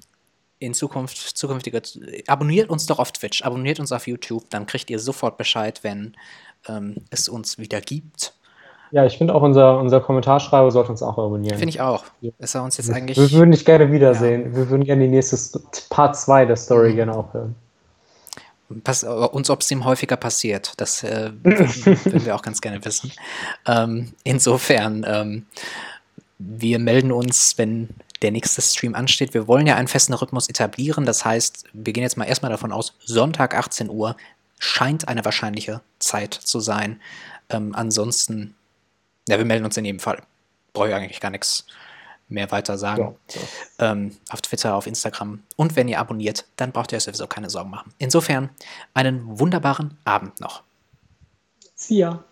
in Zukunft, zukünftige, abonniert uns doch auf Twitch, abonniert uns auf YouTube, dann kriegt ihr sofort Bescheid, wenn ähm, es uns wieder gibt. Ja, ich finde auch unser, unser Kommentarschreiber sollte uns auch abonnieren. Finde ich auch. Ist er uns jetzt eigentlich. Wir würden dich gerne wiedersehen. Wir würden gerne die nächste St- Part 2 der Story Mhm. gerne auch hören. Pass, uns, ob es ihm häufiger passiert. Das äh, würden wir auch ganz gerne wissen. Ähm, insofern, ähm, wir melden uns, wenn der nächste Stream ansteht. Wir wollen ja einen festen Rhythmus etablieren. Das heißt, wir gehen jetzt mal erstmal davon aus, Sonntag 18 Uhr scheint eine wahrscheinliche Zeit zu sein. Ähm, ansonsten, ja, wir melden uns in jedem Fall. Brauche ich eigentlich gar nichts mehr weiter sagen. Ähm, auf Twitter, auf Instagram. Und wenn ihr abonniert, dann braucht ihr euch sowieso keine Sorgen machen. Insofern einen wunderbaren Abend noch. See ya.